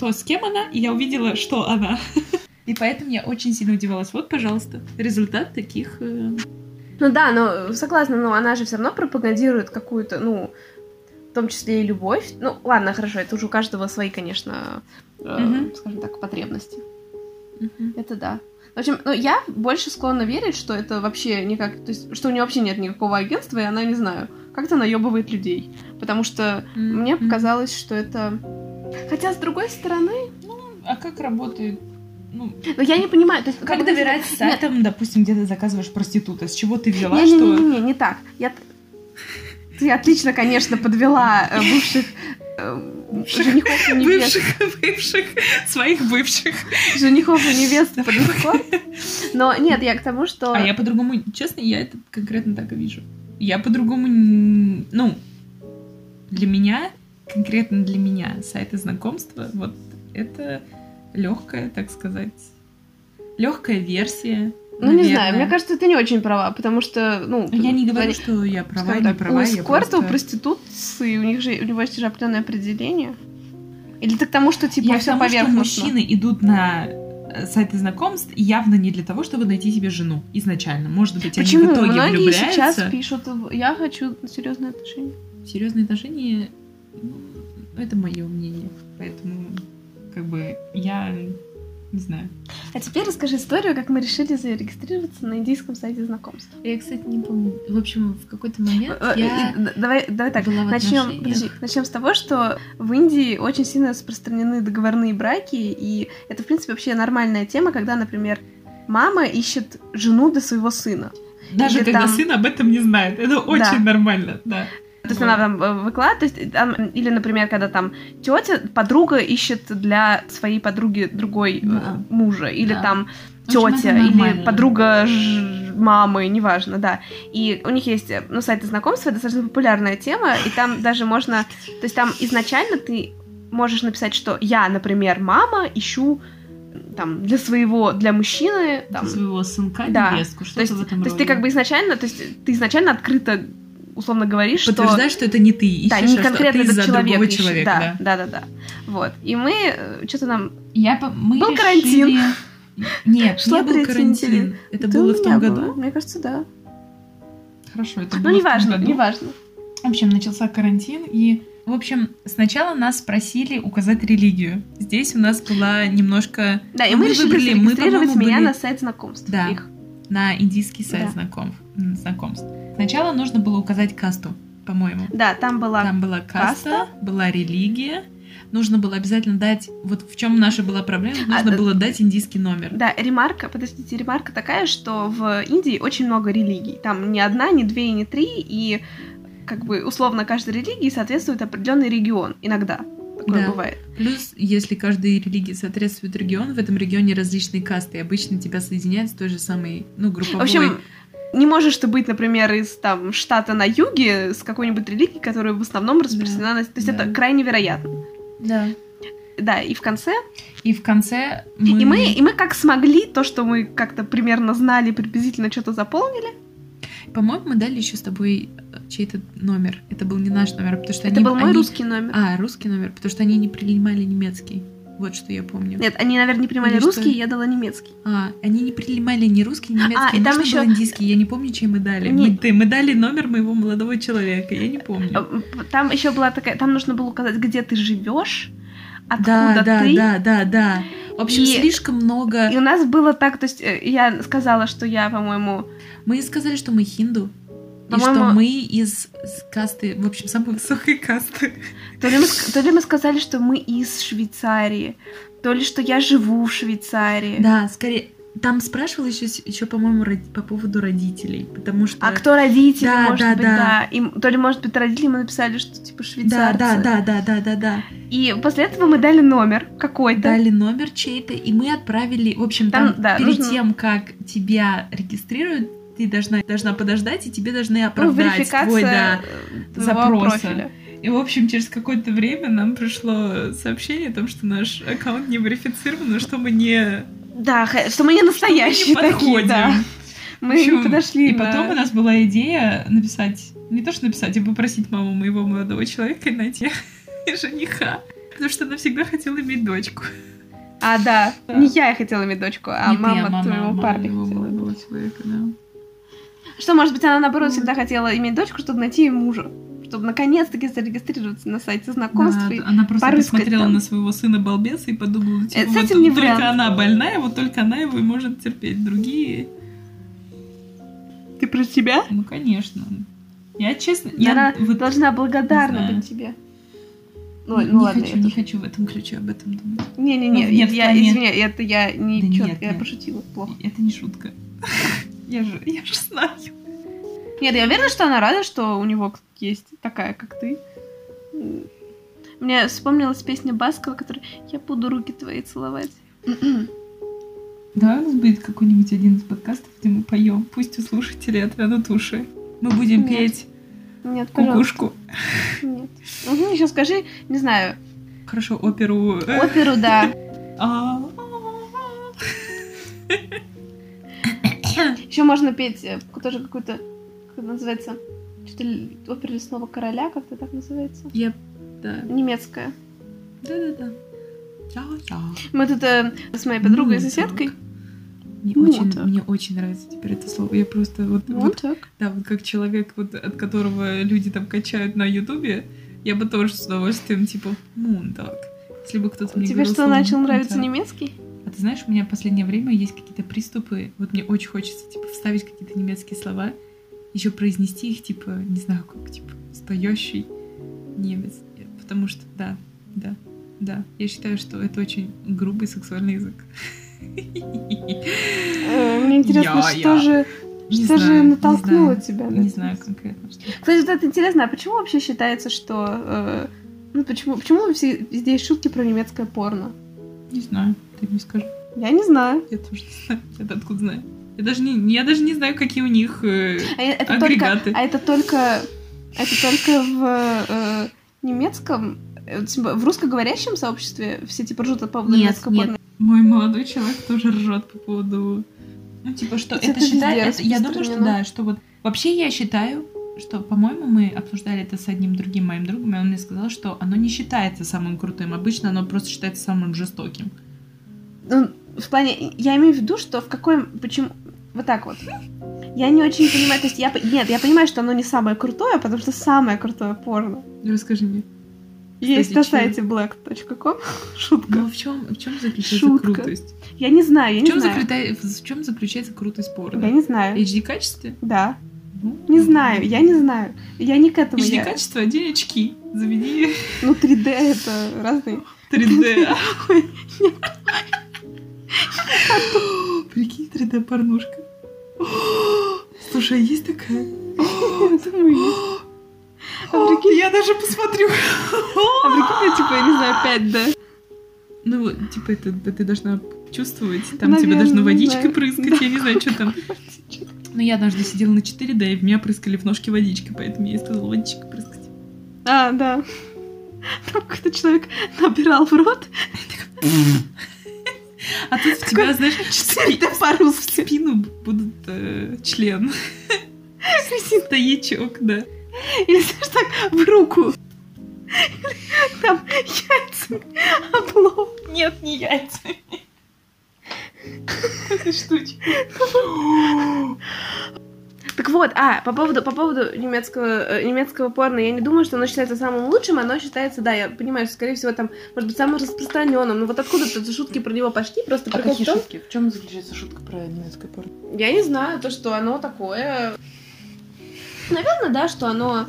A: то, с кем она, и я увидела, что она. И поэтому я очень сильно удивилась. Вот, пожалуйста, результат таких... э,
B: Ну да, но согласна, но она же все равно пропагандирует какую-то, ну, в том числе и любовь. Ну, ладно, хорошо, это уже у каждого свои, конечно, э,
A: Мгм.
B: скажем так, потребности.
A: мгм.
B: Это да. В общем, ну, я больше склонна верить, что это вообще никак... То есть, что у нее вообще нет никакого агентства, и она, не знаю, как-то наебывает людей. Потому что мне
A: Мгм.
B: показалось, что это... Хотя, с другой стороны...
A: А как работает... Ну,
B: Ну, я не понимаю. То есть,
A: Как доверять
B: Нет,
A: сайтам, допустим, где ты заказываешь проститута? С чего ты взяла,
B: Не, не, не,
A: что...
B: не, не, не так. Я, ты отлично, конечно, подвела э, бывших э, женихов и невест,
A: Бывших, бывших, своих бывших.
B: женихов и невест под эскорт. Но нет, я к тому, что...
A: А я по-другому, честно, я это конкретно так и вижу. Я по-другому, ну, для меня, конкретно для меня, сайты знакомства, вот это легкая, так сказать, легкая версия.
B: Ну, не знаю,
A: наверное.
B: мне кажется, ты не очень права, потому что, ну...
A: Я не говорю,
B: они-
A: что я права, не
B: так,
A: права.
B: У у
A: просто-
B: проституции, у них же, у него есть же определенное определение. Или ты к тому, что, типа,
A: Я
B: все
A: тому, что
B: поверхностно?
A: мужчины идут на э, сайты знакомств явно не для того, чтобы найти себе жену изначально. Может быть,
B: Почему?
A: они в итоге
B: Многие
A: влюбляются.
B: сейчас пишут, я хочу серьезные отношения.
A: Серьезные отношения, это мое мнение. Поэтому, как бы, я не знаю.
B: А теперь расскажи историю, как мы решили зарегистрироваться на индийском сайте знакомств.
A: Я, кстати, не помню. В общем, в какой-то момент
B: Э,
A: я
B: и д- Давай, давай так.
A: была
B: Начнем, подожди, начнем с того, что в Индии очень сильно распространены договорные браки, и это, в принципе, вообще нормальная тема, когда, например, мама ищет жену для своего сына.
A: Даже когда
B: там-
A: сын об этом не знает. Это очень нормально, да.
B: То есть она там э, выкладывает, то есть там, или, например, когда там тетя, подруга ищет для своей подруги другой э,
A: Да.
B: мужа, или
A: Да.
B: там тетя, или подруга ж- мамы, неважно, да. И у них есть, э, ну, сайты знакомства, достаточно популярная тема, и там даже можно, то есть там изначально ты можешь написать, что я, например, мама, ищу там для своего, для мужчины, там,
A: Для своего сынка,
B: Да.
A: невестку,
B: то
A: что-то
B: есть,
A: в этом
B: то есть ты как бы изначально, то есть ты изначально открыто, условно говоришь, что
A: Подтверждаешь, что это не ты ищешь,
B: да,
A: а
B: не
A: что
B: конкретно
A: ты
B: этот
A: за
B: человек
A: другого
B: ищет.
A: человека,
B: да, да, да, да. Вот. И мы что-то нам.
A: Я, мы
B: Был
A: решили-
B: карантин.
A: Нет,
B: Шла
A: не был карантин.
B: неделя.
A: Это
B: Да,
A: было в том
B: было.
A: году.
B: Мне кажется, да.
A: Хорошо, это
B: Ну,
A: было том
B: неважно, неважно.
A: В общем, начался карантин, и, в общем, сначала нас спросили указать религию. Здесь у нас была немножко
B: Да, и
A: Ну,
B: мы,
A: мы
B: решили
A: выбрали, мы,
B: меня
A: были-
B: на сайт знакомств.
A: Да.
B: их.
A: На индийский сайт
B: Да.
A: знакомств, знакомств. Сначала нужно было указать касту, по-моему.
B: Да, там была.
A: Там была каста,
B: каста.
A: была религия. Нужно было обязательно дать... Вот в чем наша была проблема, нужно
B: А,
A: было дать индийский номер.
B: Да, ремарка, подождите, ремарка такая, что в Индии очень много религий. Там не одна, не две и не три, и как бы условно каждой религии соответствует определенный регион. Иногда такое
A: Да.
B: бывает.
A: Плюс, если каждой религии соответствует регион, в этом регионе различные касты, и обычно тебя соединяют с той же самой, ну,
B: В
A: групповой...
B: общем, не можешь ты быть, например, из там штата на юге с какой-нибудь религией, которая в основном распространена. на- То есть
A: да.
B: это крайне вероятно.
A: да.
B: Да, и в конце.
A: И в конце мы...
B: И мы, и мы как смогли, то, что мы как-то примерно знали, приблизительно что-то заполнили.
A: По-моему, мы дали еще с тобой э, чей-то номер. Это был не наш номер, потому что
B: Это
A: они...
B: был мой
A: они-
B: русский номер.
A: А, русский номер, потому что они не принимали немецкий. Вот что я помню.
B: Нет, они, наверное, не принимали
A: Или
B: русский,
A: что?
B: я дала немецкий.
A: А, они не принимали ни русский, ни немецкий.
B: А, и там
A: был индийский. Я не помню, чей мы дали.
B: Не-
A: Мы, ты, мы дали номер моего молодого человека. Я не помню.
B: Э, Там еще была такая, там нужно было указать, где ты живешь,
A: да,
B: откуда
A: да,
B: ты.
A: да, да, да. В общем,
B: И-
A: слишком много.
B: И у нас было так, то есть э, я сказала, что я, по-моему,
A: Мы сказали, что мы хинду. И что мы из касты, в общем, самой высокой касты.
B: то ли, мы, то ли мы сказали, что мы из Швейцарии, то ли что я живу в Швейцарии.
A: Да, скорее. Там спрашивал еще, еще по-моему, по поводу родителей, потому что...
B: А кто родители,
A: Да,
B: может
A: да,
B: быть,
A: да.
B: да. Им, то ли, может быть, родители мы написали, что типа
A: Да,
B: швейцарцы.
A: да, да, да, да, да, да.
B: И после этого мы дали номер какой-то.
A: Дали номер чей-то, и мы отправили... В общем, там,
B: Там, да,
A: перед
B: нужно-
A: тем, как тебя регистрируют, ты должна, должна подождать, и тебе должны
B: Ну,
A: оправдать
B: верификация
A: твой, да,
B: э, профиля.
A: И, в общем, через какое-то время нам пришло сообщение о том, что наш аккаунт не верифицирован, и что мы не,
B: Да, что мы не настоящие
A: что мы не
B: такие,
A: подходим.
B: да. Мы
A: общем,
B: не подошли
A: И
B: на-
A: потом у нас была идея написать, не то что написать, а попросить маму моего молодого человека найти жениха. Потому что она всегда хотела иметь дочку.
B: А, да.
A: Да.
B: Не я хотела иметь дочку, а
A: Не ты,
B: мама, твоего
A: мама
B: парня
A: моего
B: хотела.
A: молодого человека, да.
B: Что, может быть, она, наоборот, всегда хотела иметь дочку, чтобы найти ей мужа. Чтобы наконец-таки зарегистрироваться на сайте знакомств.
A: Да,
B: и-
A: она просто посмотрела
B: там.
A: на своего сына балбеса и подумала, типа,
B: Э, с
A: вот
B: этим не
A: только
B: вариант.
A: она больная, вот только она его и может терпеть. Другие,
B: Ты про себя?
A: ну, конечно. Я, честно, я
B: Она
A: вот
B: должна благодарна
A: не
B: быть тебе. Ну,
A: не,
B: ну ладно,
A: хочу,
B: я
A: не
B: тоже-
A: хочу в этом ключе об этом думать.
B: Не-не-не,
A: Ну, нет,
B: я,
A: плане-
B: извиняюсь, это я не...
A: Да
B: чё-
A: нет,
B: я
A: нет.
B: пошутила, плохо.
A: Это не шутка. Я же, я же знаю.
B: Нет, я уверена, что она рада, что у него есть такая, как ты. Мне вспомнилась песня Баскова, которая «Я буду руки твои целовать».
A: Давай у нас будет какой-нибудь один из подкастов, где мы поем. Пусть у слушателей отвянут уши. Мы будем
B: Нет.
A: петь
B: Нет, пожалуйста.
A: кукушку.
B: Нет. Угу, еще скажи, не знаю,
A: Хорошо, оперу.
B: оперу, да. Еще можно петь э, тоже какую-то, как называется, что-то опера лесного короля, как-то так называется.
A: Я, да,
B: Немецкая.
A: да-да-да.
B: Мы тут э, с моей подругой и
A: Ну,
B: соседкой.
A: так. Мне
B: Ну,
A: очень,
B: так.
A: мне очень нравится теперь это слово. Я просто вот,
B: Вот
A: вот,
B: так.
A: да, вот как человек, вот от которого люди там качают на Ютубе, я бы тоже с удовольствием типа мундак. Если бы кто-то мне
B: Тебе что,
A: слово
B: начал нравиться
A: «мундак».
B: немецкий?
A: А ты знаешь, у меня в последнее время есть какие-то приступы. Вот мне очень хочется, типа, вставить какие-то немецкие слова, еще произнести их, типа, не знаю, как, типа, настоящий немец. Потому что, да, да, да. Я считаю, что это очень грубый сексуальный язык.
B: Э, Мне интересно, что же что же натолкнуло тебя?
A: Не знаю конкретно.
B: Кстати, вот это интересно, а почему вообще считается, что... э, ну, почему, почему все, везде есть шутки про немецкое порно?
A: Не знаю, ты мне скажи.
B: Я не знаю.
A: Я тоже не знаю. Я откуда знаю? Я даже не, я даже не знаю, какие у них... э,
B: А это только,
A: Агрегаты.
B: а это только, это только в э, немецком, э, типа, в русскоговорящем сообществе все типа ржут по поводу
A: Нет, нет. Мой молодой человек тоже ржет по поводу... Ну, типа, что
B: Это
A: это,
B: везде
A: считает... это- я думаю, что да, что вот... Вообще я считаю, что, по-моему, мы обсуждали это с одним другим моим другом, и он мне сказал, что оно не считается самым крутым. Обычно оно просто считается самым жестоким.
B: Ну, в плане, я имею в виду, что в какой, почему, вот так вот. Я не очень понимаю, то есть я, нет, я понимаю, что оно не самое крутое, потому что самое крутое порно
A: Расскажи мне.
B: есть на сайте black.com. Шутка.
A: Ну, в чем, в чем заключается
B: Шутка.
A: крутость?
B: Я не знаю, я
A: В
B: не
A: чем,
B: знаю.
A: заключается, в чем заключается крутость порно?
B: Я не знаю.
A: HD качестве?
B: Да.
A: Ну,
B: Не знаю, я не знаю. Я не к этому.
A: HD
B: Я...
A: качество, одень очки. Заведи
B: Ну, 3D это разные.
A: 3D. Прикинь, 3D порнушка. Слушай, а есть такая?
B: А прикинь,
A: Я даже посмотрю.
B: а прикинь, типа, я не знаю, 5D.
A: Ну, вот, типа, это да, ты должна чувствовать. Там тебе
B: Наверное,
A: должно
B: не
A: водичкой прыскать. Я не знаю, что там. Но я однажды сидела на 4D, и в меня прыскали в ножки водичкой, поэтому я и сказала водичкой прыскать.
B: А, да. Там какой-то человек набирал в рот
A: А тут в тебя, знаешь,
B: 4D по-русски.
A: в спину будут э, член. Стоячок, да.
B: Или знаешь, так в руку. Там яйца облом.
A: Нет, не яйца. Это штучка.
B: Так вот, а, по поводу, по поводу немецкого, э, немецкого порно, я не думаю, что оно считается самым лучшим, оно считается, да, я понимаю, что, скорее всего, там, может быть, самым распространенным, но вот откуда-то шутки про него пошли, просто
A: А
B: прикол в
A: какие
B: том,
A: шутки? В чем заключается шутка про немецкое порно?
B: Я не знаю, то, что оно такое. Наверное, да, что оно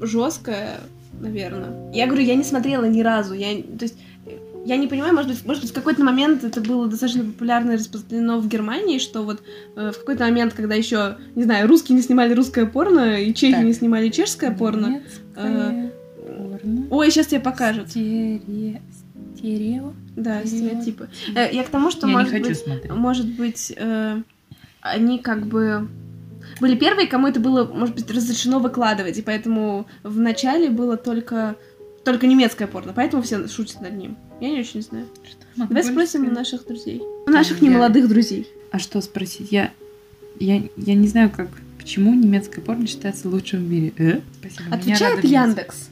B: жесткое, наверное. Я говорю, я не смотрела ни разу. Я, то есть, я не понимаю, может быть, может быть, в какой-то момент это было достаточно популярно и распространено в Германии, что вот э, в какой-то момент, когда еще, не знаю, русские не снимали русское порно, и чехи
A: Так.
B: не снимали чешское порно.
A: Немецкое порно.
B: Ой, сейчас тебе покажут.
A: Стере- Стерео?
B: Да,
A: Стерео.
B: стереотипы. Э, Я к тому, что
A: Я не
B: может
A: хочу
B: быть.
A: смотреть.
B: может быть, э, они как бы были первые, кому это было, может быть, разрешено выкладывать, и поэтому в начале было только только немецкое порно, поэтому все шутят над ним. Я не очень знаю.
A: Могу
B: Давай спросим у наших друзей. У наших
A: Я-
B: немолодых друзей.
A: А что спросить? Я, я, я не знаю, как, почему немецкое порно считается лучшим в мире. Э? Спасибо.
B: Отвечает. Яндекс.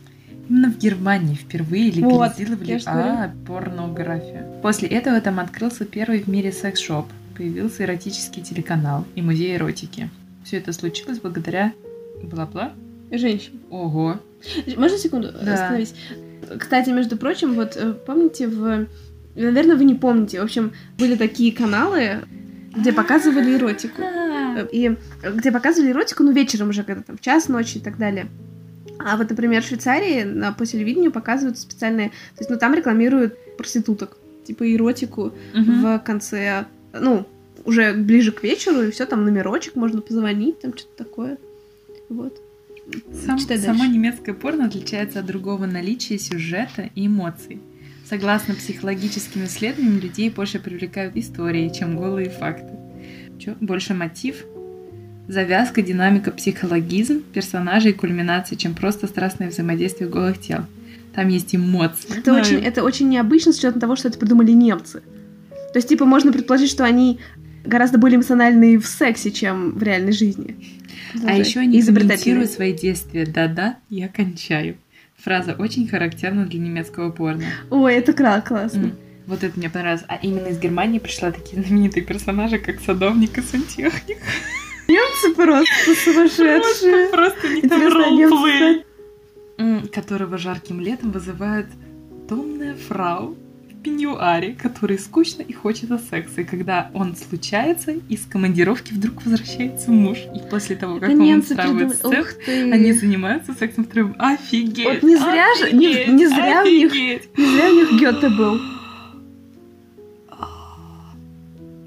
A: Именно в Германии впервые
B: Вот,
A: легализировали
B: ж
A: а, порнографию. После этого там открылся первый в мире секс-шоп, появился эротический телеканал и музей эротики. Все это случилось благодаря бла-бла.
B: Женщин.
A: Ого.
B: Можно секунду
A: Да.
B: остановись? Кстати, между прочим, вот э, помните в... Наверное, вы не помните. В общем, были такие каналы, где показывали эротику. И э, где показывали эротику, ну, вечером уже, когда там в час ночи и так далее. А вот, например, в Швейцарии на, по телевидению показывают специальные... То есть, ну, там рекламируют проституток. Типа эротику в конце... Ну, уже ближе к вечеру, и все там номерочек, можно позвонить, там что-то такое. Вот.
A: Сам-
B: Читай
A: само немецкое порно отличается от другого наличия сюжета и эмоций. Согласно психологическим исследованиям, людей больше привлекают истории, чем голые факты. Чё? Больше мотив, завязка, динамика, психологизм, персонажи и кульминация, чем просто страстное взаимодействие голых тел. Там есть эмоции.
B: Это очень, это очень необычно с учетом того, что это придумали немцы. То есть, типа, можно предположить, что они гораздо более эмоциональные в сексе, чем в реальной жизни.
A: А еще они комментируют свои действия. Да-да, я кончаю. Фраза очень характерна для немецкого порно.
B: Ой, это классно.
A: Вот это мне понравилось. А именно из Германии пришла такие знаменитые персонажи, как садовник и сантехник.
B: Немцы просто сумасшедшие.
A: Просто не там ролплей. М, Которого жарким летом вызывает томная фрау пеньюаре, который скучно и хочет секса. И когда он случается, из командировки вдруг возвращается муж. И после того, как
B: Это
A: он устраивает
B: придумали.
A: секс, они занимаются сексом втроем. Офигеть!
B: Вот не зря же- не-
A: офигеть,
B: не зря у них-
A: офигеть.
B: Не зря у них Гёте был.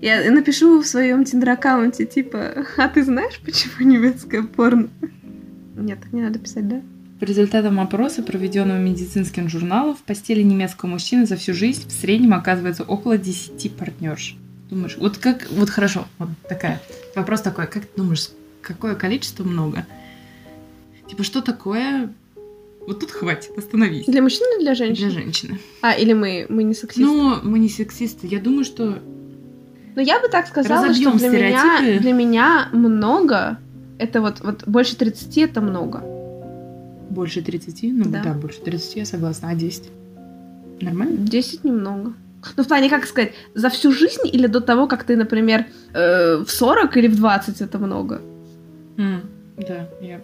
B: Я напишу в своем тиндер-аккаунте, типа, а ты знаешь, почему немецкое порно? Нет, так не надо писать, да?
C: По результатам опроса, проведенного медицинским журналом, в постели немецкого мужчины за всю жизнь в среднем оказывается около 10 партнерш. Думаешь, вот как, вот хорошо, вот такая. Вопрос такой, как ты думаешь, какое количество много? Типа, что такое вот тут хватит, остановись.
B: Для мужчин или для женщин?
C: Для женщины.
B: А, или мы, мы не сексисты?
C: Ну, мы не сексисты. Я думаю, что...
B: Ну, я бы так сказала,
C: Разобьем
B: что для меня,
C: стереотипы.
B: для меня много, это вот, вот больше 30 это много.
C: Больше 30? Ну
B: Да.
C: да, больше 30, я согласна. А 10? Нормально?
B: 10 немного. Ну, в плане, как сказать, за всю жизнь или до того, как ты, например, э, в 40 или в 20 это много?
C: М, Да, я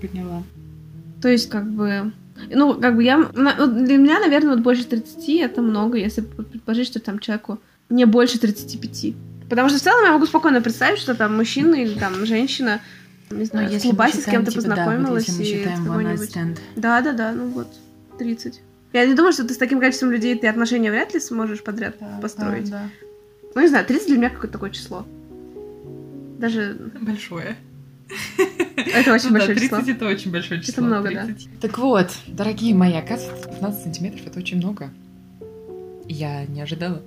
C: поняла.
B: То есть, как бы... Ну, как бы я... Для меня, наверное, вот больше 30 это много, если предположить, что там человеку не больше 35. Потому что в целом я могу спокойно представить, что там мужчина или там женщина, не знаю, в клубасе с кем-то познакомилась
C: типа, если мы
B: и
C: считаем one
B: какой-нибудь...
C: stand.
B: Да-да-да, ну вот, 30. Я не думаю, что ты с таким количеством людей ты отношения вряд ли сможешь подряд построить.
C: Да,
B: Ну, не знаю, 30 для меня какое-то такое число. Даже
C: да. Большое.
B: это очень
C: Ну да,
B: большое
C: 30
B: число.
C: это очень большое
B: Это
C: число.
B: много, да.
C: 30.
A: Так вот, дорогие мои, оказывается, 15 сантиметров это очень много. Я не ожидала.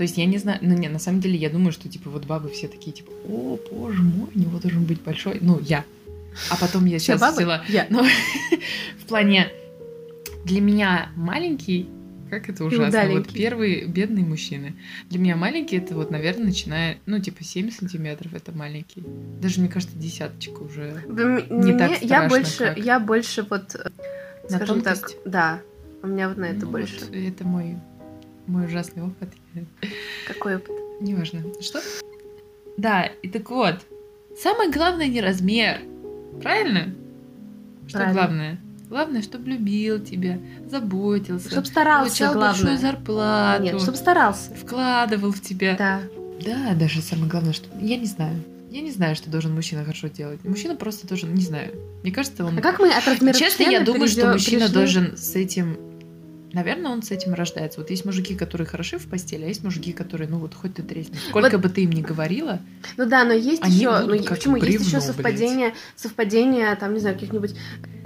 A: То есть я не знаю, ну не, на самом деле я думаю, что типа вот бабы все такие типа, о, боже мой, у него должен быть большой, ну я. А потом я сейчас
B: бабы?
A: взяла,
B: Я.
A: ну в плане для меня маленький, как это ужасно, вот первые бедные мужчины. Для меня маленький это вот, наверное, начиная, ну типа 7 сантиметров это маленький. Даже мне кажется десяточка уже. Не
B: мне-
A: так
B: я
A: страшно,
B: больше,
A: как.
B: я больше вот, э,
A: На
B: скажем так,
A: тонкость?
B: да, у меня вот на это
A: Ну
B: больше.
A: вот это мой мой ужасный опыт.
B: Какой опыт?
A: Неважно. Что? Да, и так вот. Самое главное не размер. Правильно? Что
B: Правильно.
A: главное? Главное, чтобы любил тебя, заботился,
B: Чтоб старался,
A: получал
B: главное.
A: большую зарплату,
B: Нет, чтоб старался.
A: вкладывал в тебя.
B: Да.
A: Да, даже самое главное, что... Я не знаю. Я не знаю, что должен мужчина хорошо делать. Мужчина просто должен, не знаю. Мне кажется, он...
B: А как мы от размера
A: Честно, я думаю, что мужчина
B: перешли-
A: должен с этим... Наверное, он с этим рождается. Вот есть мужики, которые хороши в постели, а есть мужики, которые, ну вот хоть ты тресни. Сколько бы ты им ни говорила,
B: Ну да, но есть
A: Они
B: еще,
A: будут
B: ну
A: как
B: почему есть
A: бревно,
B: еще
A: блядь.
B: совпадение, совпадение, там не знаю каких-нибудь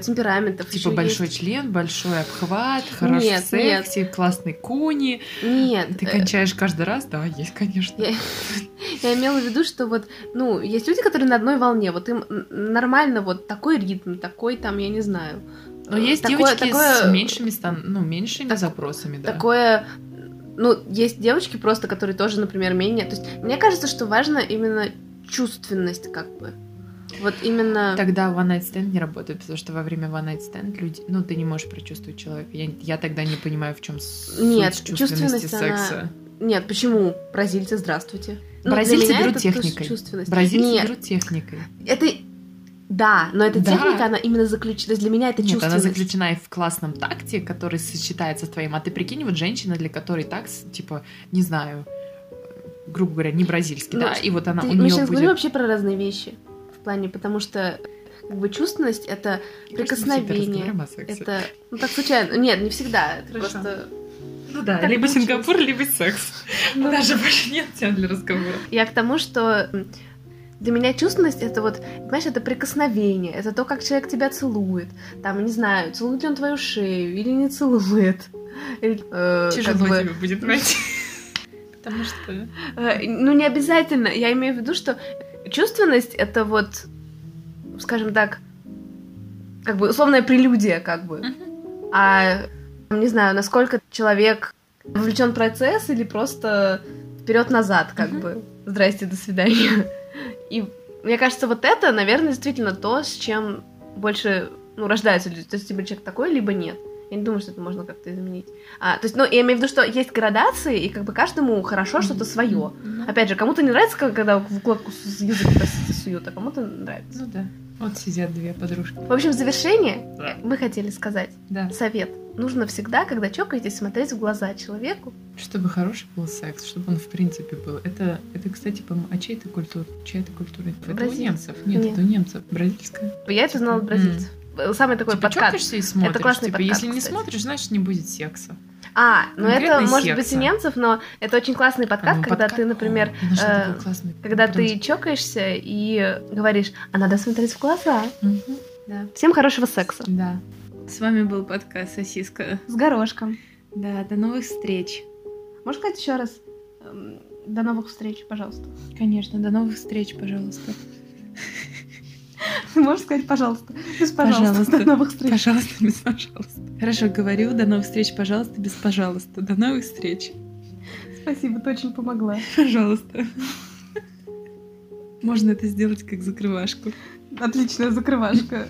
B: темпераментов.
A: типа большой
B: есть.
A: член, большой обхват, хороший
B: Нет,
A: сексе, классный куни.
B: Нет.
A: Ты
B: э,
A: кончаешь каждый раз? Да, есть, конечно.
B: Я, я имела в виду, что вот, ну, есть люди, которые на одной волне, вот им нормально вот такой ритм, такой там, я не знаю.
A: Но есть
B: такое-
A: девочки
B: такое-
A: с меньшими, стан... ну, меньшими
B: Так-
A: запросами, да.
B: Такое, ну, есть девочки просто, которые тоже, например, менее, то есть мне кажется, что важно именно чувственность, как бы. Вот именно...
A: Тогда one night stand не работает, потому что во время one night stand люди, ну, ты не можешь прочувствовать человека. Я, я тогда не понимаю, в чем
B: Нет,
A: суть чувственности
B: чувственность, она-
A: секса.
B: Нет, почему? Бразильцы, здравствуйте. Ну,
A: Бразильцы берут техникой. Бразильцы
B: Нет,
A: берут техникой.
B: это... Да, но эта
A: Да.
B: техника, она именно заключена... То есть для меня это
A: Нет, она заключена и в классном такте, который сочетается с твоим. А ты прикинь, вот женщина, для которой такс, типа, не знаю, грубо говоря, не бразильский,
B: Ну,
A: да, и вот она
B: Ты-
A: у
B: мы
A: нее
B: сейчас
A: будет...
B: говорим вообще про разные вещи. В плане, потому что как бы чувственность это
A: кажется, мы
B: прикосновение.
A: сексе.
B: Это ну так случайно. Нет, не всегда. Это
A: Хорошо.
B: просто.
A: Ну да,
B: так
A: либо. Сингапур, либо секс.
B: Ну,
A: Даже больше нет тем для разговора.
B: Я к тому, что для меня чувственность это вот, понимаешь, это прикосновение, это то, как человек тебя целует. Там, не знаю, целует ли он твою шею или не целует. Или, э,
A: Тяжело
B: бы,
A: тебе будет найти. Потому что...
B: э, ну, не обязательно. Я имею в виду, что чувственность это вот, скажем так, как бы условная прелюдия, как бы. А не знаю, насколько человек вовлечен в процесс или просто вперед-назад, как бы. Здрасте, до свидания. И мне кажется, вот это, наверное, действительно то, с чем больше ну, рождаются люди. То есть либо человек такой, либо нет. Я не думаю, что это можно как-то изменить. А, то есть, ну, я имею в виду, что есть градации, и как бы каждому хорошо что-то свое. Опять же, кому-то не нравится, когда в укладку с язык суют, а кому-то нравится.
A: Ну да. Вот сидят две подружки.
B: В общем, в завершение
A: Да.
B: мы хотели сказать
A: Да.
B: совет. Нужно всегда, когда чокаетесь, смотреть в глаза человеку.
A: Чтобы хороший был секс, чтобы он в принципе был. Это, это кстати, по-моему, а чья это культура? Чья это культура? Это у
B: Бразильцев.
A: немцев? Нет,
B: Нет.
A: это у немцев. Бразильская.
B: Я это знала от бразильцев. Самый такой
A: типа
B: подкат.
A: чокаешься и смотришь.
B: классный
A: типа,
B: подкат,
A: если не
B: кстати.
A: смотришь, значит не будет секса.
B: А, ну это может быть у немцев, но это очень классный подкаст,
D: Ну,
B: когда
D: подка-
B: ты, например, э, когда
D: прям-
B: ты чокаешься и говоришь, а надо смотреть в глаза.
D: Мгм.
B: Да. Всем хорошего секса.
D: Да.
A: С вами был подкаст «Сосиска».
B: С горошком.
A: Да, до новых встреч.
B: Можешь сказать еще раз? Эм, До новых встреч, пожалуйста.
A: Конечно, до новых встреч, пожалуйста.
B: Можешь сказать, пожалуйста. Без пожалуйста. До новых встреч.
A: Пожалуйста, без пожалуйста. Хорошо, говорю. До новых встреч, пожалуйста, без пожалуйста. До новых встреч.
B: Спасибо, ты очень помогла.
A: Пожалуйста. Можно это сделать как закрывашку.
B: Отличная закрывашка.